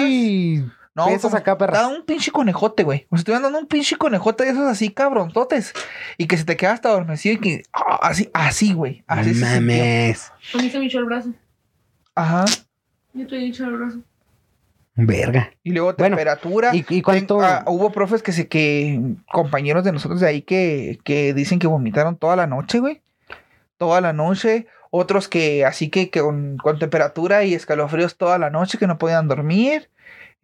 más. No, pesas acá, perra. Daba un pinche conejote, güey. O sea, estuvieran dando un pinche conejote de esos así cabrontotes. Y que se te queda hasta adormecido y que ah, así, así, güey. Así No se mames. A mí se me hinchó el brazo. Ajá. Yo estoy hinchado el brazo. Verga. Y luego Bueno, temperatura. ¿Y, y cuánto? Ten- ah, hubo profes que se que compañeros de nosotros de ahí que, que dicen que vomitaron toda la noche, güey. Toda la noche. Otros que así que, que con, con temperatura y escalofríos toda la noche que no podían dormir.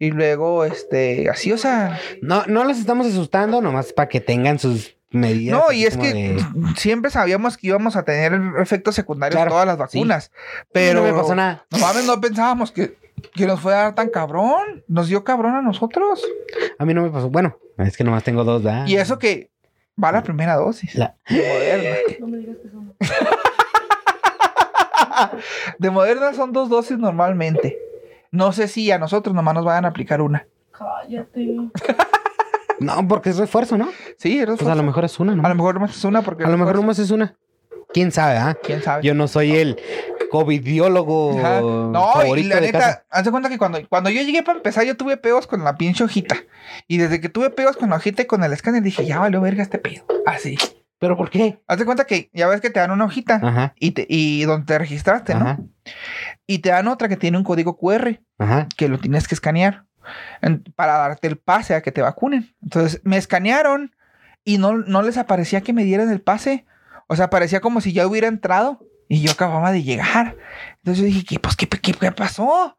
Y luego, este, así, o sea. No, no los estamos asustando, nomás para que tengan sus medidas. No, y es que de- (clears throat) siempre sabíamos que íbamos a tener efectos secundarios Claro, todas las sí. vacunas. Pero no me pasó nada. no mames, no pensábamos que, que nos fuera a dar tan cabrón. Nos dio cabrón a nosotros. A mí no me pasó. Bueno, es que nomás tengo dos, ¿verdad? Y eso que va la primera dosis. La- De Moderna. No me digas que son. (laughs) (laughs) De Moderna son dos dosis normalmente. No sé si a nosotros nomás nos vayan a aplicar una. Cállate. (laughs) No, porque es refuerzo, ¿no? Sí, es Pues a lo mejor es una, ¿no? a lo mejor nomás es una porque A lo mejor refuerzo, nomás es una. ¿Quién sabe, ah? quién sabe. Yo no soy el covidiólogo Ajá. No, y favorito la de casa. neta, haz de cuenta que cuando, cuando yo llegué para empezar, yo tuve pedos con la pinche hojita. Y desde que tuve pedos con la hojita y con el escáner, dije, ya valió verga este pedo. Así. ¿Pero por qué? Haz de cuenta que ya ves que te dan una hojita Ajá, y, te, y donde te registraste, ¿no? Y te dan otra que tiene un código QR ajá. que lo tienes que escanear en- para darte el pase a que te vacunen. Entonces me escanearon y no, no les aparecía que me dieran el pase. O sea, parecía como si ya hubiera entrado y yo acababa de llegar. Entonces yo dije, ¿qué, pues, ¿qué, qué, qué pasó?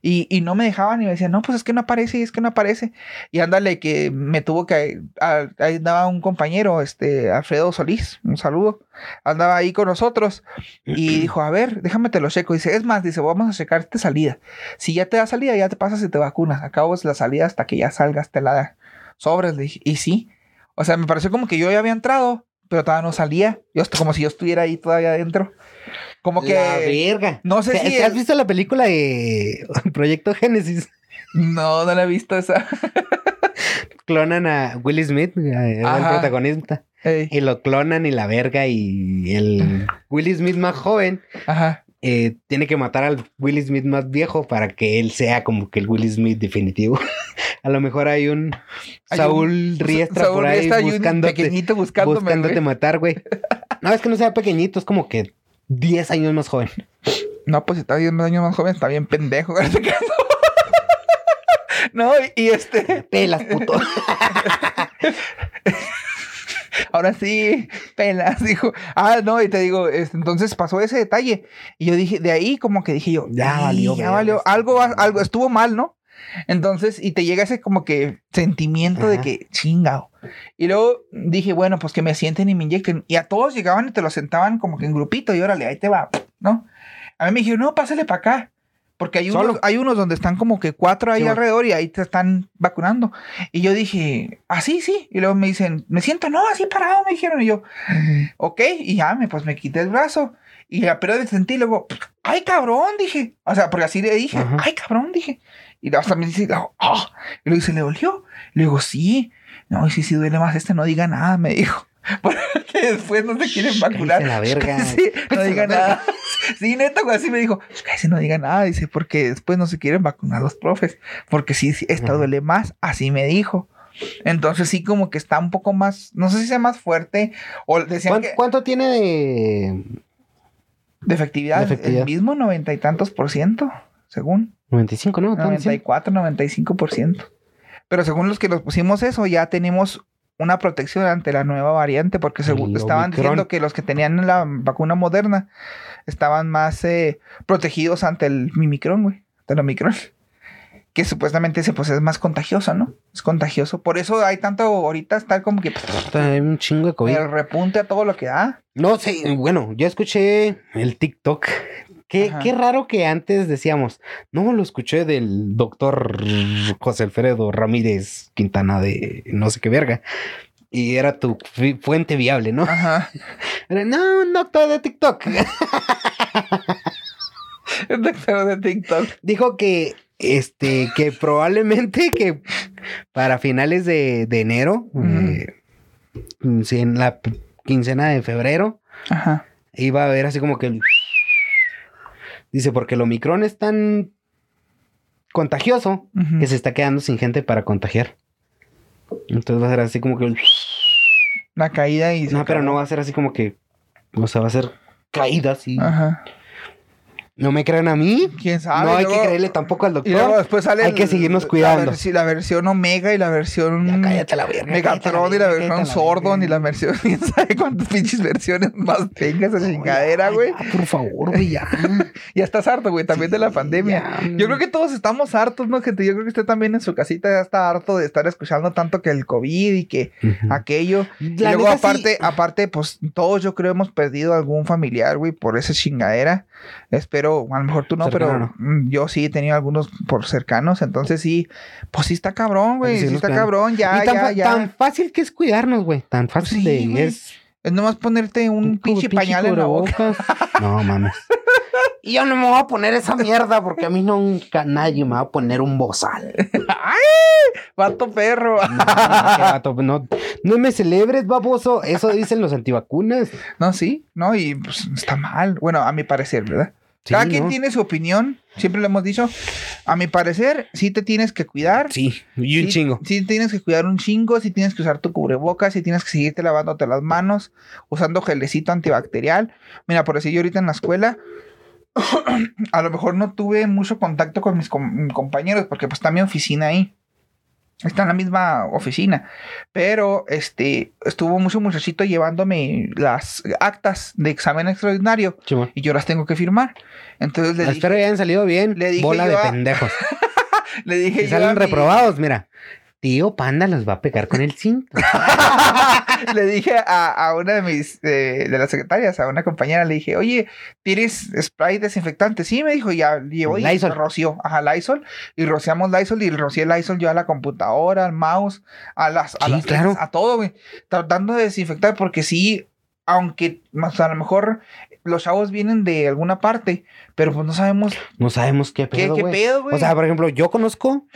Y, y no me dejaban y me decían, no, pues es que no aparece, es que no aparece. Y ándale, que me tuvo que. a- Ahí andaba un compañero, este, Alfredo Solís, un saludo. Andaba ahí con nosotros y (clears throat) dijo, a ver, déjame te lo checo. Dice, es más, dice, vamos a checar esta salida. Si ya te da salida, ya te pasas y te vacunas. Acabas la salida hasta que ya salgas, te la da. Sobres, le dije, y sí. O sea, me pareció como que yo ya había entrado, pero todavía no salía. Yo, como si yo estuviera ahí todavía adentro. Como que. La verga. No sé ¿Te- si te ¿Has visto la película de (laughs) Proyecto Génesis? No, no la he visto esa. (laughs) Clonan a Will Smith, eh, el protagonista. Ey, Y lo clonan y la verga y el Will Smith más joven Ajá. eh, tiene que matar al Will Smith más viejo para que él sea como que el Will Smith definitivo. (laughs) a lo mejor hay un Hay Saúl un- Riestra Saúl por ahí Riestra buscándote, pequeñito buscándome, buscándote güey. matar, güey. No, es que no sea pequeñito, es como que 10 años más joven. No, pues si está 10 años más joven, está bien pendejo. (laughs) güey. No, y, este, Pelas, puto. ahora sí, pelas, dijo. Ah, no, y te digo, este, entonces pasó ese detalle. Y yo dije, de ahí como que dije yo, Ya "Y, valió ya valió, esto". algo, algo estuvo mal, ¿no? Entonces, y te llega ese como que sentimiento de que chingado. Y luego dije, bueno, pues que me sienten y me inyecten. Y a todos llegaban y te lo sentaban como que en grupito y órale, ahí te va, ¿no? A mí me dijeron, no, pásale para acá. Porque hay unos, hay unos donde están como que cuatro ahí Sí, alrededor y ahí te están vacunando. Y yo dije, así, sí. Y luego me dicen, me siento, no, así parado, me dijeron. Y yo, ok. Y ya, me, pues me quité el brazo. Y apenas sentí, luego, ay, cabrón, dije. O sea, porque así le dije, Ajá. ay, cabrón, dije. Y hasta me dice, "Ah". Y luego dice, ¿le dolió? Y le digo, sí. No, y sí, sí duele más este, no diga nada, me dijo. (laughs) Porque después no se quieren vacunar. La verga. (laughs) Sí, no diga nada. (laughs) Sí, neta, güey, así me dijo, cállese, no diga nada. Dice, porque después no se quieren vacunar los profes. Porque sí, sí, esta duele más. Así me dijo. Entonces sí, como que está un poco más, no sé si sea más fuerte. O decían ¿Cuánto, que cuánto tiene de de efectividad, de efectividad? el mismo noventa y tantos por ciento, según. 95, no? ¿Cuánto decían? 94, 95 por ciento. Pero según los que nos pusimos eso, ya tenemos una protección ante la nueva variante, porque según El estaban Omicron. diciendo que los que tenían la vacuna moderna estaban más eh, protegidos ante el Mimicron, güey. del Omicron. (laughs) Que supuestamente ese pues es más contagioso, ¿no? Es contagioso. Por eso hay tanto ahorita estar como que Está un chingo de COVID. el repunte a todo lo que da. No sé, bueno, yo escuché el TikTok. Qué, qué raro que antes decíamos, no lo escuché del doctor José Alfredo Ramírez Quintana de no sé qué verga. Y era tu fuente viable, ¿no? Ajá. (laughs) Era, no, un doctor de TikTok. (laughs) El doctor de TikTok. Dijo que, este, que probablemente que para finales de, de enero, eh, si en la quincena de febrero, Ajá. iba a haber así como que el... Dice, porque el Omicron es tan contagioso que se está quedando sin gente para contagiar. Entonces va a ser así como que... La caída y. No, pero acabó. no va a ser así como que... O sea, va a ser caídas y... Ajá. No me crean a mí. ¿Quién sabe? no hay Luego- que creerle tampoco al Y luego doctor. después sale. Hay el- que seguirnos la cuidando. versi- La, versión Omega y la versión. Ya cállate la verga. Megatron y la versión Sordon y la versión. (laughs) ¿Quién sabe cuántas pinches versiones más tenga esa chingadera, güey? ya, por favor, güey, ya. (laughs) Ya estás harto, güey, también de la pandemia. ya. Yo creo que todos estamos hartos, ¿no, gente? Yo creo que usted también en su casita ya está harto de estar escuchando tanto que el COVID y que Ujú. aquello. Y La luego, sí. aparte, aparte, pues todos yo creo hemos perdido algún familiar, güey, por esa chingadera. Espero, a lo mejor tú no, Cercano, pero mm, yo sí he tenido algunos por cercanos. Entonces sí, pues sí está cabrón, güey. Sí está cabrón, ya, Y tan, ya, ya. tan fácil que es cuidarnos, güey. Tan fácil Sí, de güey. es Es nomás ponerte un pinche pañal en la boca. (laughs) No mames. Y yo no me voy a poner esa mierda porque a mí nunca nadie me va a poner un bozal. (laughs) Vato perro. No, no, vato, no, no me celebres, baboso. Eso dicen los antivacunas. No, sí, no, y pues está mal. Bueno, a mi parecer, ¿verdad? Sí, Cada quien ¿no? tiene su opinión, siempre lo hemos dicho. A mi parecer, sí te tienes que cuidar. Sí, y un Sí- chingo. Sí tienes que cuidar un chingo, sí tienes que usar tu cubrebocas, sí tienes que seguirte lavándote las manos, usando gelecito antibacterial. Mira, por decir yo ahorita en la escuela, (coughs) a lo mejor no tuve mucho contacto con mis com- compañeros, porque pues está mi oficina ahí. Está en la misma oficina. Pero este estuvo mucho muchachito llevándome las actas de examen extraordinario y yo las tengo que firmar. Entonces le dije, Espero que hayan salido bien. le dije Bola de a- pendejos. (laughs) le dije Si salen mi- reprobados, mira. Tío Panda los va a pegar con el cinto. (laughs) (laughs) le dije a, a una de mis, eh, de las secretarias, a una compañera, le dije, oye, ¿tienes spray desinfectante? Sí, me dijo, ya llevó y Lysol. roció, ajá, Lysol, y rociamos Lysol y rocié Lysol yo a la computadora, al mouse, a las, a Sí, las claro. a todo, güey, tratando de desinfectar, porque sí, aunque, o sea, a lo mejor los chavos vienen de alguna parte, pero pues no sabemos No sabemos qué pedo, qué pedo, güey. O sea, por ejemplo, yo conozco,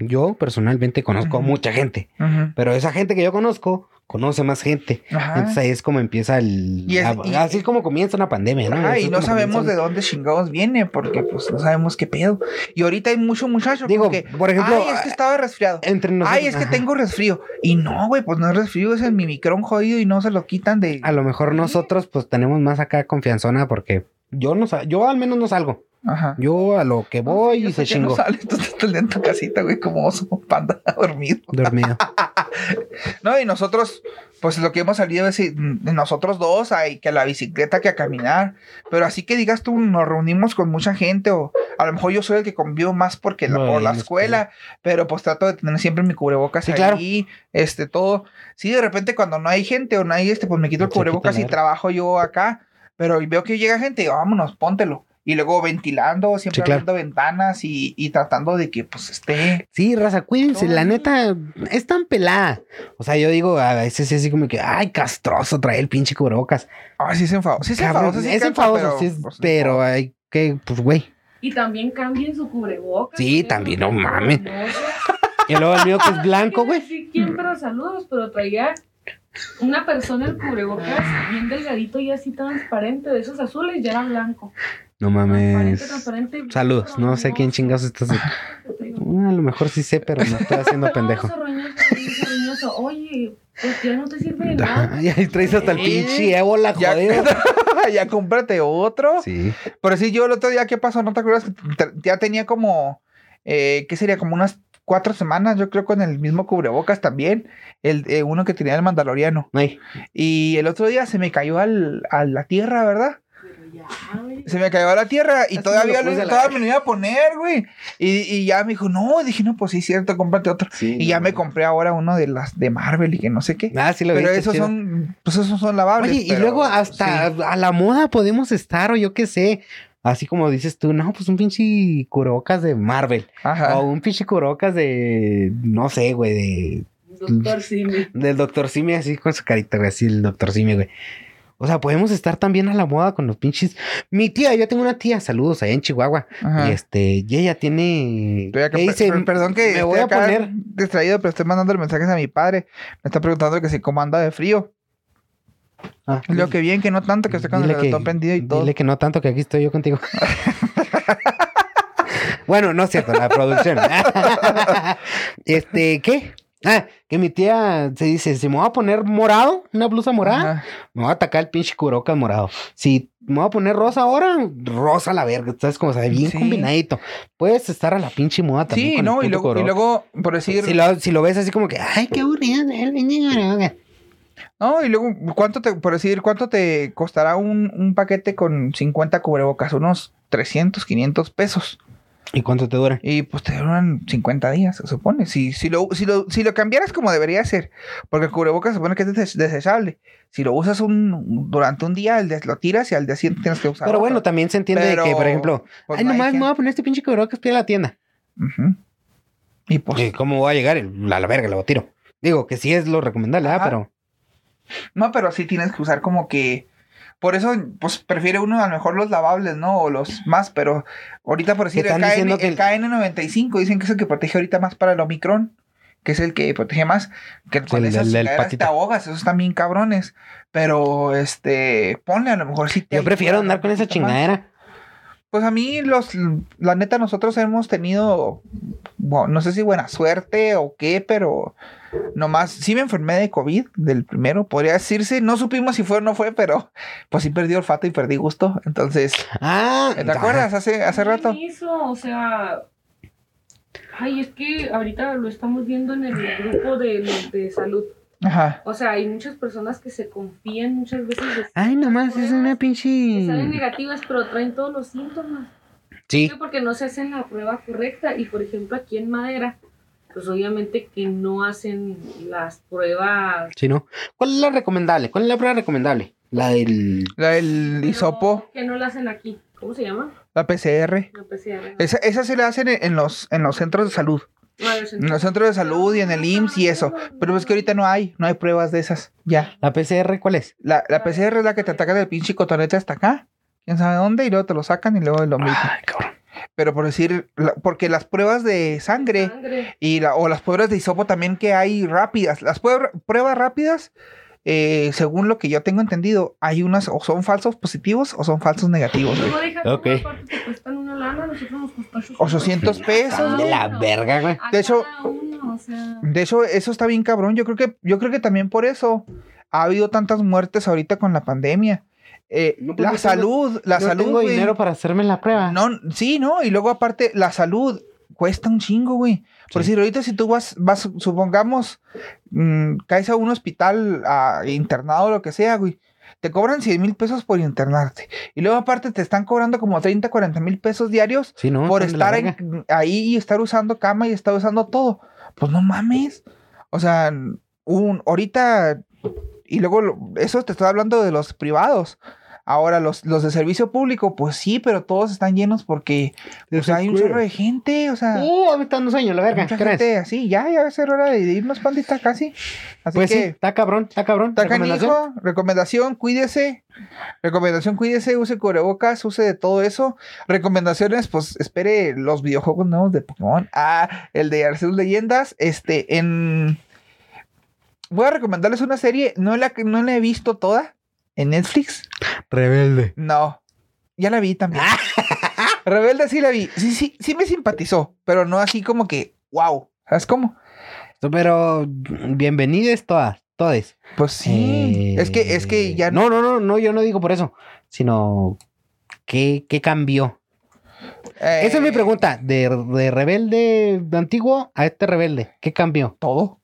yo personalmente conozco a Ujú. mucha gente, pero esa gente que yo conozco conoce más gente. Ajá. Entonces ahí es como empieza el... Y es- a- y- así es como comienza una pandemia, ¿no? Ajá, y no sabemos de dónde chingados viene, porque pues no sabemos qué pedo. Y ahorita hay mucho muchacho Digo, como que, por ejemplo, ay, es que estaba resfriado. Entre nosotros... Ay, es que ajá. tengo resfrío. Y no, güey, pues no es resfrío, es el mimicrón jodido y no se lo quitan de... A lo mejor nosotros pues tenemos más acá confianzona porque yo no yo al menos no salgo. Ajá. Yo a lo que voy y se que no chingó. sales, (laughs) tú estás en tu casita, güey, como oso panda (laughs) dormido. Dormido. (laughs) No, y nosotros, pues lo que hemos salido es eh, nosotros dos, hay que a la bicicleta, que a caminar. Pero así que digas tú, nos reunimos con mucha gente, o a lo mejor yo soy el que convivo más porque la, por la escuela, pero pues trato de tener siempre mi cubrebocas Sí, ahí, claro. este, todo. Sí, de repente cuando no hay gente o no hay este, pues me quito el cubrebocas y trabajo yo acá. Pero veo que llega gente y digo, vámonos, póntelo. Y luego ventilando, siempre Sí, claro. abriendo ventanas y, y tratando de que pues esté. Sí, raza, cuídense. La neta, es tan pelada. O sea, yo digo, a veces es así como que, ay, castroso trae el pinche cubrebocas. Ah, sí es enfadoso. Sí es Cabrón, enfadoso, sí es enfadoso, sí es- pues, pero no. hay que, pues, güey. Y también cambien su cubrebocas. Sí, también, no mames. Y luego el mío que es (laughs) blanco, güey. sé quién, pero saludos, pero traía una persona el cubrebocas bien delgadito y así transparente, de esos azules, ya era blanco. No mames. transparente. Saludos, no sé quién chingados estás. (laughs) Mm, A lo mejor sí sé, pero no estoy haciendo pendejo. Oye, pues ya no te sirve de nada. (laughs) Ajá, Y ahí traes hasta el pinche ébola, Ya, jodido. (laughs) ya cómprate otro. Sí. Pero sí, yo el otro día, ¿qué pasó? ¿No te acuerdas? Ya tenía como, eh, ¿qué sería? Como unas cuatro semanas, yo creo, con el mismo cubrebocas también. El, eh, uno que tenía el mandaloriano. Ay, Y el otro día se me cayó al, a la tierra, ¿verdad? Ya, güey. Se me cayó la tierra y Así todavía, me lo a todavía me lo iba a poner, güey. Y, y ya me dijo, no, dije, no, pues sí, cierto, cómprate otro. Sí, y no, ya me no. compré ahora uno de las de Marvel y que no sé qué. Ah, sí lo pero esos chido. son, pues esos son lavables. Oye, y luego hasta sí. a la moda podemos estar, o yo qué sé. Así como dices tú, no, pues un pinche curocas de Marvel. Ajá. O un pinche curocas de, no sé, güey, de Doctor Simi. Del Doctor Simi, así con su carita, güey, así el Doctor Simi, güey. O sea, podemos estar también a la moda con los pinches. Mi tía, yo tengo una tía, saludos allá en Chihuahua. Ajá. Y este, y ella tiene. Estoy acá- ¿qué dice? per- perdón que me voy a acá poner. distraído, pero estoy mandando mensajes a mi padre. Me está preguntando que si cómo anda de frío. Ah, Lo que bien, que no tanto, que estoy con el dile que, prendido y todo. dile que no tanto, que aquí estoy yo contigo. (laughs) bueno, no es cierto, la producción. (laughs) (laughs) este, ¿qué? Ah, que mi tía se dice, si me voy a poner morado, una blusa morada, Ajá. Me voy a atacar el pinche curocas morado. Si me voy a poner rosa ahora, rosa la verga. ¿Sabes cómo se ve? Bien Sí. combinadito. Puedes estar a la pinche moda también. Sí, con el ¿no? Y puto luego, y luego, por decir, Si lo, si lo ves así como que, ay, qué aburrido el pinche Kurokaz". no, y luego, ¿cuánto te, por decir, cuánto te costará un, un paquete con 50 cubrebocas? Unos 300, 500 pesos. ¿Y cuánto te dura? Y pues te duran 50 días, se supone. Si, si, lo, si, lo, si lo cambiaras como debería ser, porque el cubrebocas se supone que es des- desechable. Si lo usas un, durante un día, el des- lo tiras y al día siguiente tienes que usar. Pero otro. bueno, también se entiende de que, Pero, por ejemplo, pues, ay, no nomás me voy a poner este pinche curocas pide la tienda. Ujú. Y pues, ¿Y ¿Cómo voy a llegar? A la verga, lo tiro. Digo que sí es lo recomendable, ¿ah? Pero. no, pero sí tienes que usar como que. Por eso, pues prefiere uno a lo mejor los lavables, ¿no? O los más, pero ahorita por decir, el, KN, el el- KN95 dicen que es el que protege ahorita más para el Omicron, que es el que protege más, que con El esas del- del chingaderas patito. te ahogas, esos bien cabrones, pero este, ponle a lo mejor sí te Yo prefiero andar con esa más. chingadera. Pues a mí, los, la neta, nosotros hemos tenido, bueno, no sé si buena suerte o qué, pero nomás, sí me enfermé de COVID, del primero, podría decirse. No supimos si fue o no fue, pero pues sí perdí olfato y perdí gusto. Entonces, Ah, ¿te acuerdas? Hace, hace rato. Eso, o sea. Ay, es que ahorita lo estamos viendo en el grupo de, de salud. Ajá. O sea, hay muchas personas que se confían muchas veces de Ay, nomás, es una que pinche. salen negativas, pero traen todos los síntomas. Sí. Sí, porque no se hacen la prueba correcta. Y por ejemplo, aquí en Madera, pues obviamente que no hacen las pruebas. Sí, ¿no? ¿Cuál es la recomendable? ¿Cuál es la prueba recomendable? La del. La del pero hisopo, Que no la hacen aquí. ¿Cómo se llama? la PCR. La PCR. Esa, esa se la hacen en, los, en los centros de salud. No, yo En los centros de salud y en el IMSS y eso. Pero es que ahorita no hay, no hay pruebas de esas. Ya. ¿La PCR cuál es? La, la PCR es la que te ataca del pinche cotonete hasta acá. Quién sabe dónde, y luego te lo sacan y luego lo mismo. Ay, cabrón. Pero por decir, la- porque las pruebas de sangre Sangre. y la, o las pruebas de hisopo también que hay rápidas. Las pruebas, pruebas rápidas, eh, según lo que yo tengo entendido, hay unas o son falsos positivos o son falsos negativos. güey. Ok. que aparte te cuestan una lana, nosotros nos costó 800 pesos. De güey. la verga, güey. De hecho- cada uno, o sea, De hecho, eso está bien cabrón. Yo creo que, yo creo que también por eso ha habido tantas muertes ahorita con la pandemia. Eh, No, la tengo- salud, la no salud. tengo güey. dinero para hacerme la prueba. No, sí, ¿no? Y luego aparte, la salud cuesta un chingo, güey. Por Sí. decir, ahorita si tú vas, vas supongamos, mm, caes a un hospital a, internado o lo que sea, güey. Te cobran 100 mil pesos por internarte. Y luego aparte te están cobrando como 30, 40 mil pesos diarios Sí, no. por estar en- ahí y estar usando cama y estar usando todo. Pues no mames. O sea, un, ahorita, y luego eso te estoy hablando de los privados. Ahora, los, los de servicio público, pues sí, pero todos están llenos porque pues, hay un chorro de gente, o sea, Uh, me está dando sueño, la verga. mucha ¿Qué crees? gente así, ya, ya va a ser hora de irnos, pandita, casi. Así Pues sí, que, está cabrón, está cabrón. está ¿Recomendación? canijo, recomendación, cuídese. Recomendación, cuídese, use cubrebocas, use de todo eso. Recomendaciones, pues espere los videojuegos nuevos de Pokémon. Ah, el de Arceus Leyendas. Este, en. Voy a recomendarles una serie, no la, que- no la he visto toda. En Netflix. Rebelde. No. Ya la vi también. Rebelde sí la vi. Sí, sí, sí me simpatizó, pero no así como que, wow. ¿Sabes cómo? Pero bienvenidas todas, todas. Pues sí. es que, es que ya Eh, No, no, no, no, yo no digo por eso. Sino, ¿qué, qué cambió? eh, Esa es mi pregunta. De, de rebelde antiguo a este rebelde, ¿qué cambió? Todo.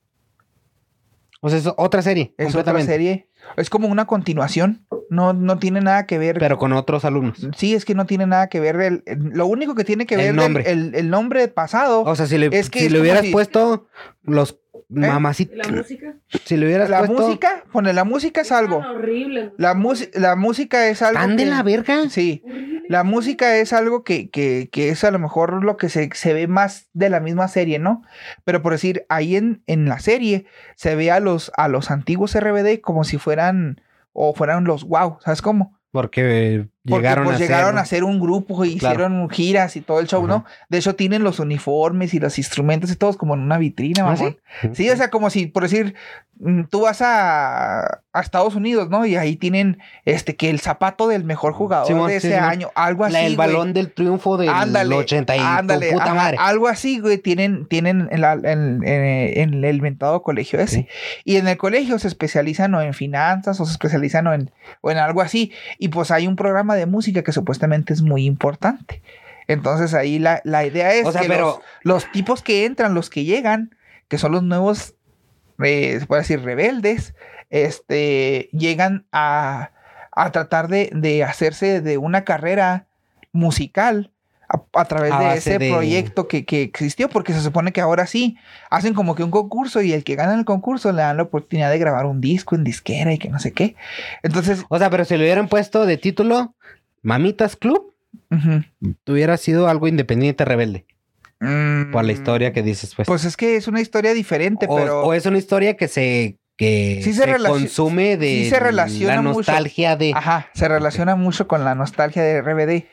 O sea, es otra serie, Es otra completamente. serie. Es como una continuación. No, no tiene nada que ver. Pero con otros alumnos. Sí, es que no tiene nada que ver. el- el- lo único que tiene que El ver del- nombre. el, el nombre pasado. O sea, si le, Es que si es le hubieras si- puesto los ¿Y mamacitos. la música? Si le hubieras la puesto. música, pone la música es algo. Horrible. La, mus- la música es algo. ¿Tan de que- la verga? Sí. Horrible. La música es algo que, que, que es a lo mejor lo que se, se ve más de la misma serie, ¿no? Pero por decir, ahí en, en la serie se ve a los, a los antiguos RBD como si fueran, o fueran los wow, ¿sabes cómo? Porque Porque llegaron pues a llegaron ser... a ser un grupo y Claro. hicieron giras y todo el show, Ajá. ¿no? De hecho, tienen los uniformes y los instrumentos y todos como en una vitrina, ¿Ah, sí? Sí, o sea, como si, por decir, mm, tú vas a, a Estados Unidos, ¿no? Y ahí tienen, este, que el zapato del mejor jugador de ese año, algo así, La- el güey. balón del triunfo del Ándale, 80 y ándale, puta ajá, madre. algo así, güey, tienen, tienen en, la- en- en- en el inventado colegio ese. Y en el colegio se especializan o en finanzas o se especializan o en, o en algo así. Y pues hay un programa de música que supuestamente es muy importante. Entonces ahí la, la idea es O sea, que pero- los, los tipos que entran, los que llegan, que son los nuevos, eh, se puede decir, rebeldes, este, llegan a, a tratar de, de hacerse de una carrera musical a, a través A de ese de- proyecto que, que existió, porque se supone que ahora sí hacen como que un concurso y el que gana el concurso le dan la oportunidad de grabar un disco en disquera y que no sé qué. Entonces, O sea, pero si le hubieran puesto de título Mamitas Club, ujú. hubiera sido algo independiente rebelde. Por la Mm, historia que dices, pues. Pues es que es una historia diferente, o, pero... o es una historia que se que Sí se consume de sí se relaciona la mucho. nostalgia de Ajá, se relaciona mucho con la nostalgia de RBD,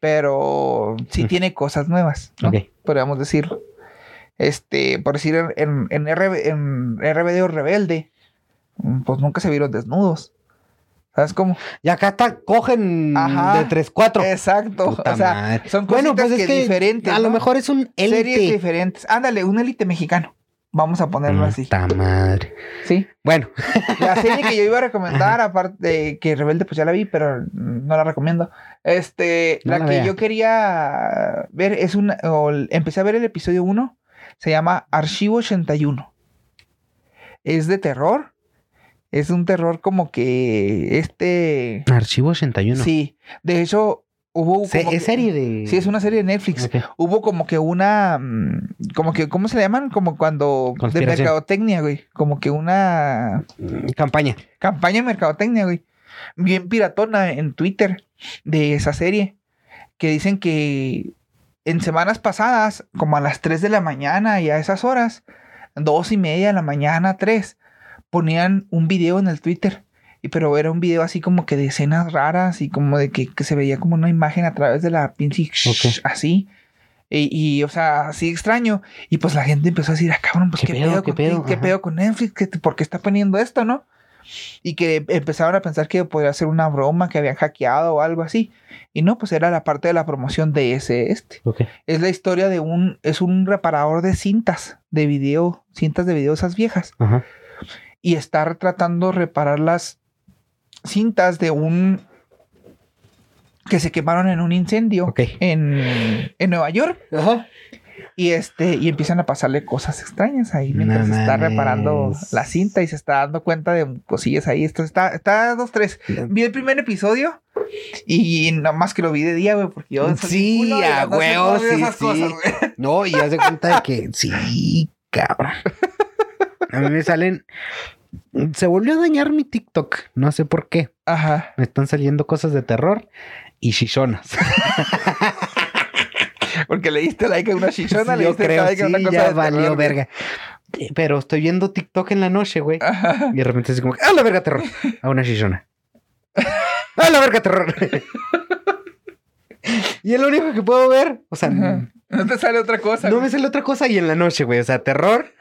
pero sí tiene cosas nuevas, ¿no? Ok. Podríamos decirlo. Este, por decir, en, en, RB en RBD o Rebelde, mm, pues nunca se vieron desnudos. ¿Sabes cómo? y acá está cogen Ajá. de 3 4 Exacto. Puta o sea, madre. son bueno, pues es que, diferentes. a lo mejor es un Series élite. diferentes. Ándale, un élite mexicano. Vamos a ponerlo así. Puta madre. Sí. Bueno, La serie que yo iba a (laughs) recomendar, aparte de que Rebelde, pues ya la vi, pero no la recomiendo. Este, No la, la que vea. yo quería ver es una. o empecé a ver el episodio 1. Se llama Archivo 81. Es de terror. Es un terror como que este. Archivo 81. Sí. De hecho, hubo. Se- como es que- serie de Sí, es una serie de Netflix. Hubo como que una. mm, Como que, ¿cómo se le llaman? Como cuando. De mercadotecnia, güey. Como que una Mm, campaña. campaña de mercadotecnia, güey. Bien piratona en Twitter de esa serie. Que dicen que en semanas pasadas, como a las 3 de la mañana y a esas horas, dos y media de la mañana, 3, ponían un video en el Twitter. Y pero era un video así como que de escenas raras y como de que, que se veía como una imagen a través de la pinche Ok. así. Y, y, o sea, así extraño. Y pues la gente empezó a decir, ah, cabrón, pues ¿Qué qué, pedo, pedo, qué pedo? qué- pedo con Netflix, ¿Qué- ¿por qué está poniendo esto, no? Y que empezaron a pensar que podría ser una broma que habían hackeado o algo así. Y no, pues era la parte de la promoción de ese este. Ok. Es la historia de un, es un reparador de cintas de video, cintas de video esas viejas. Ajá. Y está tratando de reparar las cintas de un que se quemaron en un incendio Ok. en, en Nueva York. Ajá. Y este, y empiezan a pasarle cosas extrañas ahí mientras No se está reparando la cinta y se está dando cuenta de cosillas ahí. Esto está, está dos, tres. Vi el primer episodio y nada más que lo vi de día, güey, porque yo Sí, culo a huevo, sí, cosas. No, y haz de cuenta de que sí, cabrón. A mí me salen. Se volvió a dañar mi TikTok. No sé por qué. Ajá. Me están saliendo cosas de terror y chichonas. Porque le diste like a una chichona, le Yo diste creo, like a sí, una cosa ya de valió terror, verga. Pero estoy viendo TikTok en la noche, güey. Ajá. Y de repente así como, ¡ah, la verga terror! A una chichona. ¡Ah, la verga terror! (laughs) y es lo único que puedo ver. O sea, Ajá. No te sale otra cosa. no güey. me sale otra cosa y en la noche, güey. O sea, terror.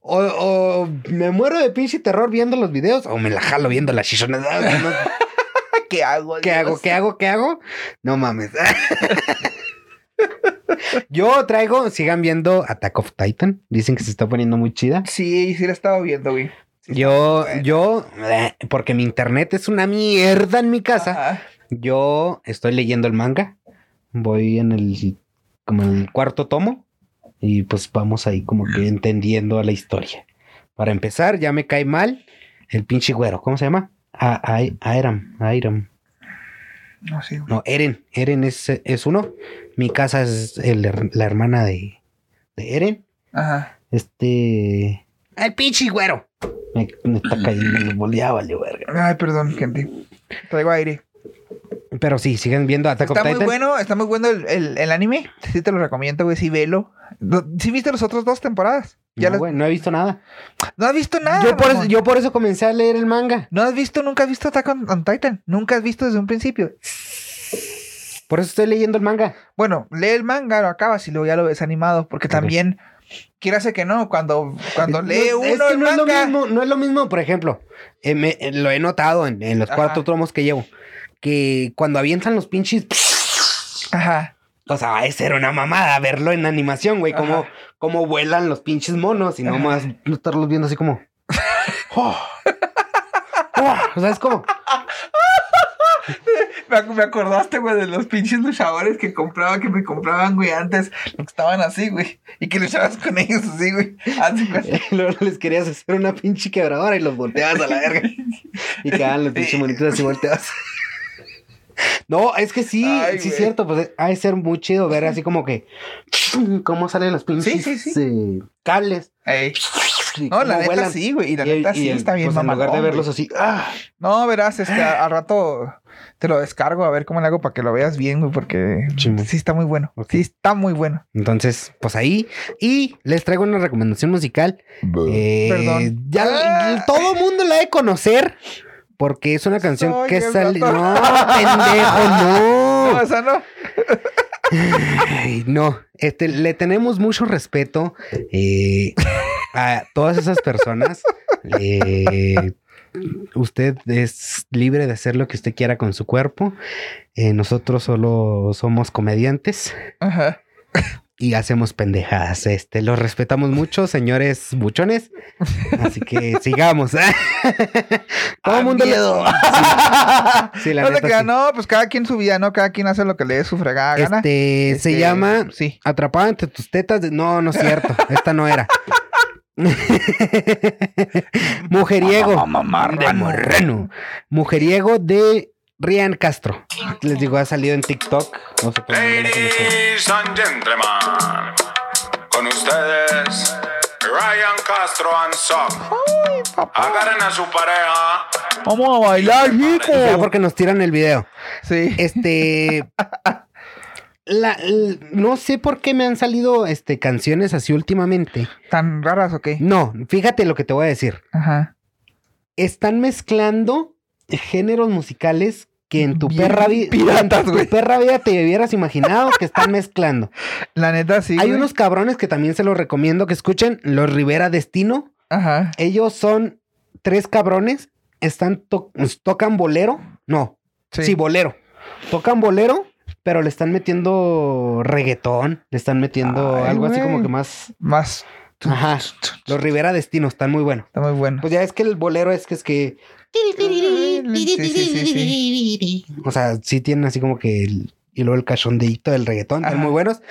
O, o me muero de pinche terror viendo los videos o me la jalo viendo las chichonas. (laughs) (laughs) ¿Qué hago? ¿Qué hago? ¿Qué hago? ¿Qué hago? No mames. (laughs) Yo traigo, sigan viendo Attack of Titan. Dicen que se está poniendo muy chida. Sí, sí la estaba viendo, güey. Sí Yo, yo, eh, porque mi internet es una mierda en mi casa. Ajá. Yo estoy leyendo el manga. Voy en el, como en el cuarto tomo. Y pues vamos ahí como que entendiendo a la historia. Para empezar, ya me cae mal el pinche güero. ¿Cómo se llama? A, a. No güey. No, Eren. Eren es, es uno. Mi casa es el- la hermana de, de Eren. Ajá. Este. ¡El pinche güero! Me, me está cayendo ya (clears throat) valió verga. Ay, perdón, gente. Traigo aire. Pero sí, siguen viendo Attack Está of muy Titan. bueno, está muy bueno el, el- el anime. Sí te lo recomiendo, güey. Sí, velo. ¿Sí viste las otras dos temporadas? Ya no, las- güey, no he visto nada. No has visto nada. yo, por eso, yo por eso comencé a leer el manga. No has visto, nunca has visto Attack on, on Titan. Nunca has visto desde un principio. Por eso estoy leyendo el manga. Bueno, lee el manga, lo acabas y luego ya lo ves animado. Porque también, quieras que no, cuando, cuando lee No, uno es que el no es lo mismo, no es lo mismo, por ejemplo, eh, me- eh, lo he notado en, en los Ajá. cuatro tomos que llevo, que cuando avientan los pinches, Ajá. o sea, esa era una mamada verlo en animación, güey, como, Ajá. como vuelan los pinches monos y no más estarlos viendo así como, oh, oh, o sea, es como, (laughs) Me, ac- me acordaste, güey, de los pinches luchadores que compraba, que me compraban, güey, antes. Que estaban así, güey. Y que luchabas con ellos así, güey. (laughs) Así, güey. luego les querías hacer una pinche quebradora y los volteabas a la verga (laughs) y quedaban los pinches monitos así volteados. No, es que sí, Ay, sí es cierto, pues ha de ser muy chido ver así como que (laughs) cómo salen los pinches Sí, sí, eh, cables. Ey. (laughs) y No, la neta vuelan. sí, güey. Y la Y- neta y sí el- está bien pues, En lugar de verlos güey. así, ah, No, verás, este, al rato te lo descargo a ver cómo le hago para que lo veas bien, güey, porque sí está muy bueno. Sí está muy bueno. entonces, pues ahí. Y les traigo una recomendación musical. Eh, Perdón. Ya Ah. todo mundo la ha de conocer. Porque es una canción Soy que ratón. No, pendejo, (laughs) no. No, o sea, no. Ay, no, este, le tenemos mucho respeto eh, a todas esas personas. Eh, usted es libre de hacer lo que usted quiera con su cuerpo. Eh, nosotros solo somos comediantes Ajá. Y hacemos pendejadas. Este, los respetamos mucho, señores buchones. Así que (laughs) sigamos. (laughs) Todo Ah, el mundo. le- miedo. (laughs) Sí, sí, la no neta, sí. no, pues cada quien su vida, ¿no? Cada quien hace lo que le dé su fregada gana. Este, se Este, llama Sí. Atrapada entre tus tetas. de- No, no es cierto. Esta no era. Mujeriego. De Morrano. Mujeriego de Rian Castro. Les digo, ha salido en TikTok. No sé. Ladies and gentlemen, con ustedes, Ryan Castro and Sock. Agarren a su pareja. Vamos a bailar, hijo. Ya porque nos tiran el video. Sí. Este. la- no sé por qué me han salido este, canciones así últimamente. ¿Tan raras o qué? No, fíjate lo que te voy a decir. Ajá. Están mezclando géneros musicales que en tu Bien perra vida. piratas, tu perra vida te hubieras imaginado que están mezclando. (laughs) La neta, sí. Hay güey. unos cabrones que también se los recomiendo que escuchen. Los Rivera Destino. Ajá. Ellos son tres cabrones. Están to- tocan bolero. No, Sí. sí. bolero. Tocan bolero, pero le están metiendo reggaetón. Le están metiendo Ay, algo así como que más. Más. Ajá. Los Rivera Destino están muy buenos. Está muy bueno. Pues ya es que el bolero es que es que. Sí, sí, sí, O sea, sí tienen así como que el. Y luego el cachondeíto del reggaetón, están muy buenos.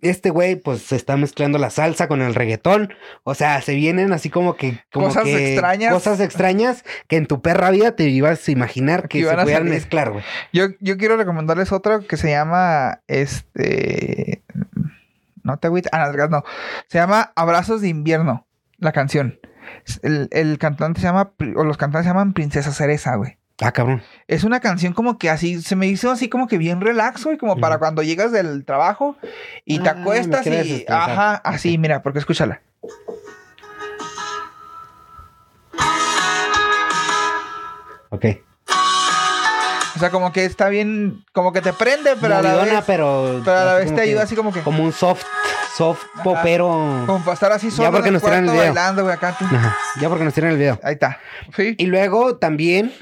Este güey, pues se está mezclando la salsa con el reggaetón. O sea, se vienen así como que. Como Cosas que- extrañas. Cosas extrañas que en tu perra vida te ibas a imaginar que Que se pudieran mezclar, güey. Yo, yo quiero recomendarles otro que se llama este. No te agüites. Ah, no. Se llama Abrazos de invierno. La canción. El, el cantante se llama. O los cantantes se llaman Princesa Cereza, güey. Ah, cabrón. Es una canción como que así, se me hizo así como que bien relax, güey, como para cuando llegas del trabajo y te Ah, acuestas y, ajá, así, mira, porque escúchala. Ok. O sea, como que está bien, como que te prende, pero a la vez, pero. pero a la vez te ayuda así como que, Como un soft, soft popero. como para estar así solo porque en el nos tiran el video. bailando, güey, acá. tú. Ajá. Ya porque nos tiran el video. Ahí está. Sí, Y luego también.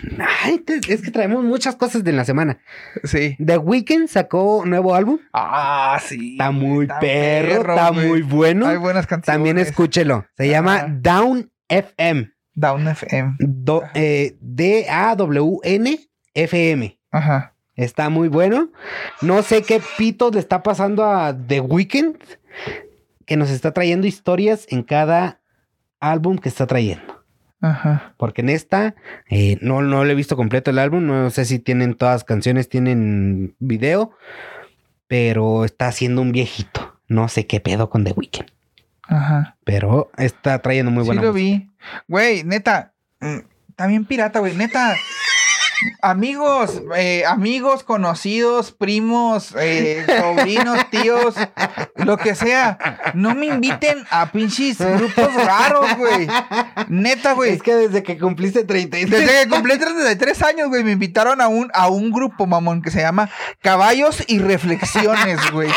Ay, te- es que traemos muchas cosas de la semana. sí. The Weeknd sacó nuevo álbum. Ah, sí. Está muy Está perro, perro, está güey. muy bueno. Hay buenas canciones. También escúchelo. Se llama. Down FM. Down FM. Do- eh, D-A-W-N F-M. Ajá. Está muy bueno. No sé qué pitos le está pasando a The Weeknd. Que nos está trayendo historias en cada álbum que está trayendo. Ajá. Porque en esta eh, no, no le he visto completo el álbum. No sé si tienen todas las canciones, tienen video. Pero está haciendo un viejito. No sé qué pedo con The Weeknd. Ajá. Pero está trayendo muy sí buena lo música. vi. Güey, neta. mm, También pirata, güey. Neta. Amigos, eh, amigos, conocidos, primos, eh, (laughs) sobrinos, tíos, lo que sea. No me inviten a pinches grupos raros, güey. Neta, güey. Es que desde que cumpliste 33. Desde que cumplí 33 años, güey, me invitaron a un, a un grupo, mamón, que se llama Caballos y Reflexiones, güey.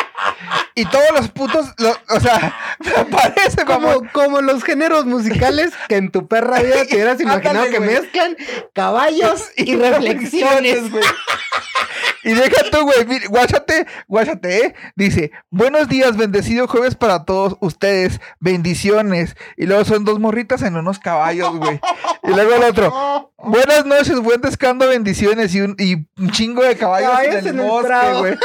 Y todos los putos, lo- o sea, (laughs) parece. Como, como los géneros musicales que en tu perra vida te hubieras (laughs) imaginado Ándale, que güey. mezclan caballos (laughs) y reflexiones. güey. (laughs) Y deja tú, güey, guáchate, guáchate, ¿eh? Dice, buenos días, bendecido jueves para todos ustedes, bendiciones. Y luego son dos morritas en unos caballos, güey. Y luego el otro, buenas noches, buen descando, bendiciones. Y un, y un chingo de caballos, Caballos en el en bosque, güey.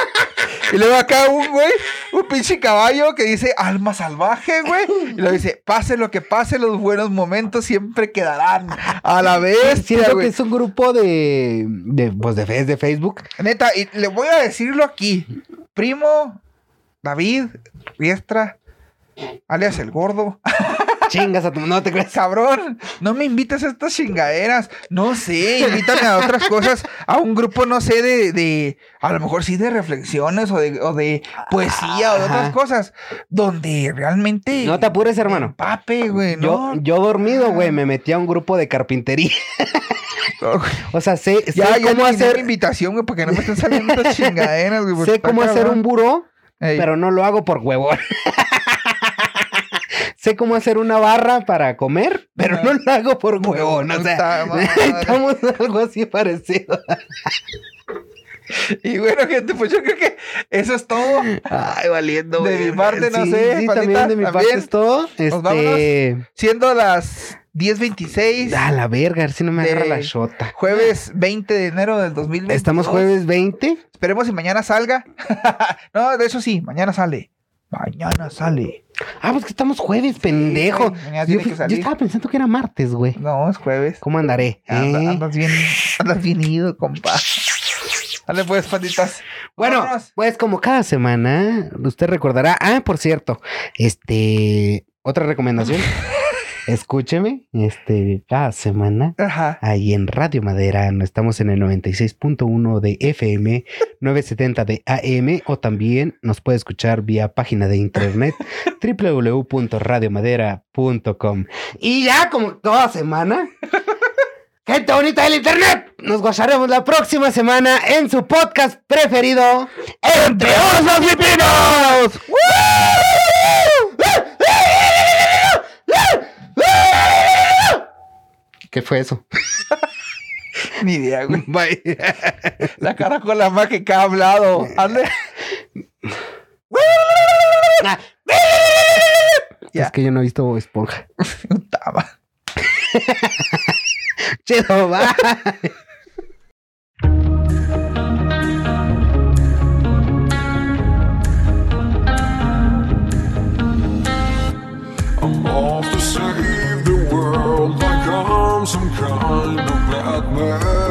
Y luego acá un güey, un pinche caballo que dice alma salvaje, güey. Y luego dice, pase lo que pase, los buenos momentos siempre quedarán a la vez. Siento que es un grupo de, de, pues de, de Facebook. Neta, y le voy a decirlo aquí. Primo, David, Riestra, alias el gordo. (laughs) Chingas a tu... No te crees. Cabrón, no me invites a estas chingaderas. No sé, invítame a otras cosas. A un grupo, no sé, de, de a lo mejor sí de reflexiones o de, o de poesía o de otras cosas. Donde realmente... No te apures, hermano. Pape, güey, Yo, yo dormido, güey, me metí a un grupo de carpintería. (laughs) O sea, sé, sé Ya, ya cómo mi hacer, invitación, güey, para que no me estén saliendo (laughs) estas chingaderas, güey. porque sé cómo hacer cabrón. un buró, Ey. pero no lo hago por huevón. (laughs) sé cómo hacer una barra para comer, pero no lo hago por huevón. O sea, (laughs) estamos algo así parecido. Y bueno, gente, pues yo creo que eso es todo. Ay, valiendo, De güey. mi parte, no Sí, sé, Sí, Pandita, también de mi parte es todo. Nos vámonos. Este. Siendo las 10.26, A la verga, a ver si no me agarra la shota. jueves 20 de enero del 2020. Estamos jueves 20. Esperemos si mañana salga. (laughs) no, de eso sí, mañana sale. Mañana sale. Ah, pues que estamos jueves, pendejo. mañana yo, tiene que yo salir. estaba pensando que era martes, güey. No, es jueves. ¿Cómo andaré? Anda- eh? andas bien, andas bien ido, compa. Dale pues, panditas. Bueno, Vámonos. pues como cada semana, usted recordará. Ah, por cierto, este. Otra recomendación. (laughs) Escúcheme, este, cada semana. Ajá. Ahí en Radio Madera, no estamos en el 96.1 de FM, 970 (laughs) de AM o también nos puede escuchar vía página de internet (laughs) www.radiomadera.com. Y ya como toda semana, (laughs) gente bonita del internet, nos gozaremos la próxima semana en su podcast preferido, Entre Osos y Pinos. ¿Qué fue eso? (laughs) Ni idea, güey. (laughs) Bye. (laughs) La cara con la mágica ha hablado. Hazle. Ya. Es que yo no he visto Bob Esponja. Tama. Chido, bye. some crime, don't play at me